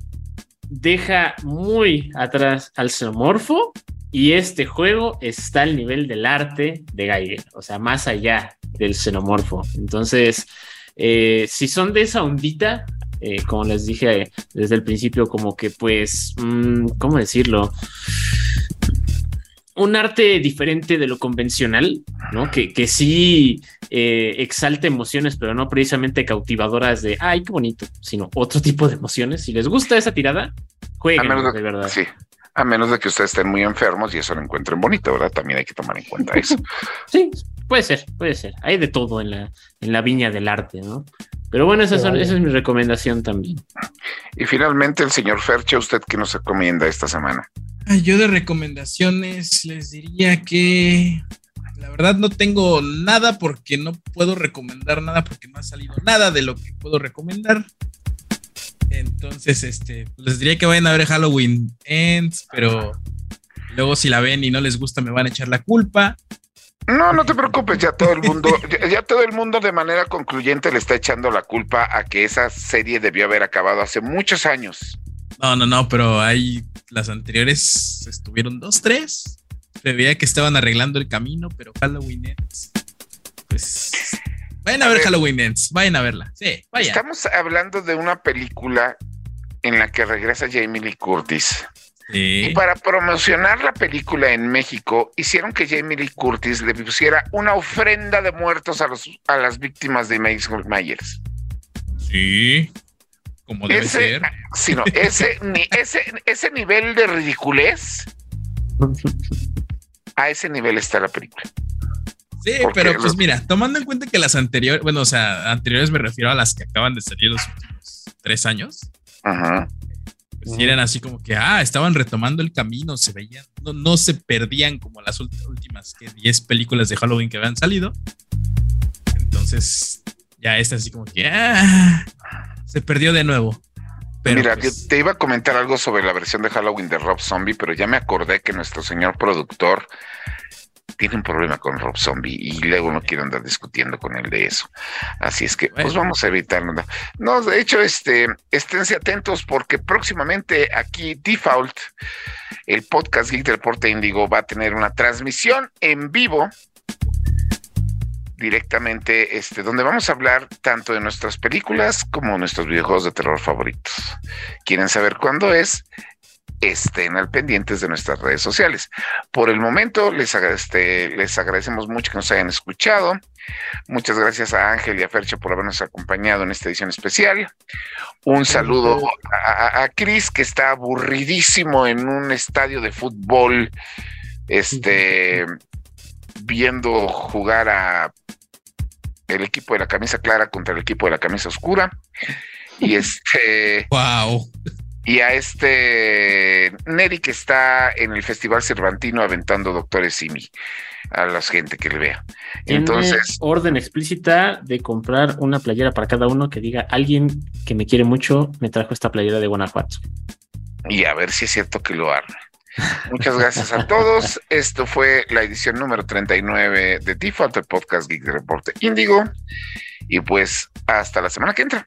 deja muy atrás al xenomorfo y este juego está al nivel del arte de Geiger, o sea, más allá del xenomorfo. Entonces, eh, si son de esa ondita, eh, como les dije desde el principio, como que pues, mm, ¿cómo decirlo? Un arte diferente de lo convencional, ¿no? Que, que sí eh, exalta emociones, pero no precisamente cautivadoras de, ay, qué bonito, sino otro tipo de emociones. Si les gusta esa tirada, jueguen, de, verdad. Sí, a menos de que ustedes estén muy enfermos y eso lo encuentren bonito, ¿verdad? También hay que tomar en cuenta eso. sí, puede ser, puede ser. Hay de todo en la, en la viña del arte, ¿no? Pero bueno, esa, esa es mi recomendación también. Y finalmente, el señor Ferche, ¿usted qué nos recomienda esta semana? Yo de recomendaciones les diría que la verdad no tengo nada porque no puedo recomendar nada porque no ha salido nada de lo que puedo recomendar. Entonces, este, les diría que vayan a ver Halloween Ends, pero luego si la ven y no les gusta me van a echar la culpa. No, no te preocupes, ya todo el mundo, ya, todo el mundo de manera concluyente le está echando la culpa a que esa serie debió haber acabado hace muchos años. No, no, no, pero hay las anteriores estuvieron dos, tres. Se veía que estaban arreglando el camino, pero Halloween Ends, pues vayan a, ver, Halloween Ends, vayan a verla. Sí, vaya. Estamos hablando de una película en la que regresa Jamie Lee Curtis. Y para promocionar la película en México, hicieron que Jamie Lee Curtis le pusiera una ofrenda de muertos a, los, a las víctimas de Michael Myers. Sí como debe ser. Sino ese, ese, ese nivel de ridiculez, a ese nivel está la película. Sí, pero pues mira, tomando en cuenta que las anteriores, bueno, o sea, anteriores me refiero a las que acaban de salir los últimos tres años. Ajá. Pues eran así como que, ah, estaban retomando el camino, se veían, no, no se perdían como las últimas que 10 películas de Halloween que habían salido. Entonces, ya está así como que, ah, se perdió de nuevo. Pero Mira, pues te iba a comentar algo sobre la versión de Halloween de Rob Zombie, pero ya me acordé que nuestro señor productor tiene un problema con Rob Zombie y luego no quiero andar discutiendo con él de eso. Así es que, pues vamos a evitarlo. No, de hecho, este, esténse atentos porque próximamente aquí Default, el podcast Geek del Porte Índigo, va a tener una transmisión en vivo directamente, este, donde vamos a hablar tanto de nuestras películas como nuestros videojuegos de terror favoritos. ¿Quieren saber cuándo es? estén al pendientes de nuestras redes sociales. Por el momento, les, este, les agradecemos mucho que nos hayan escuchado. Muchas gracias a Ángel y a Fercho por habernos acompañado en esta edición especial. Un saludo a, a Cris, que está aburridísimo en un estadio de fútbol, este, viendo jugar a el equipo de la camisa clara contra el equipo de la camisa oscura. Y este. Wow. Y a este Neri que está en el Festival Cervantino aventando Doctores Simi a la gente que le vea. Entonces. Orden explícita de comprar una playera para cada uno que diga alguien que me quiere mucho me trajo esta playera de Guanajuato. Y a ver si es cierto que lo arme. Muchas gracias a todos. Esto fue la edición número 39 de Default, el podcast Geek de Reporte Índigo. Y pues hasta la semana que entra.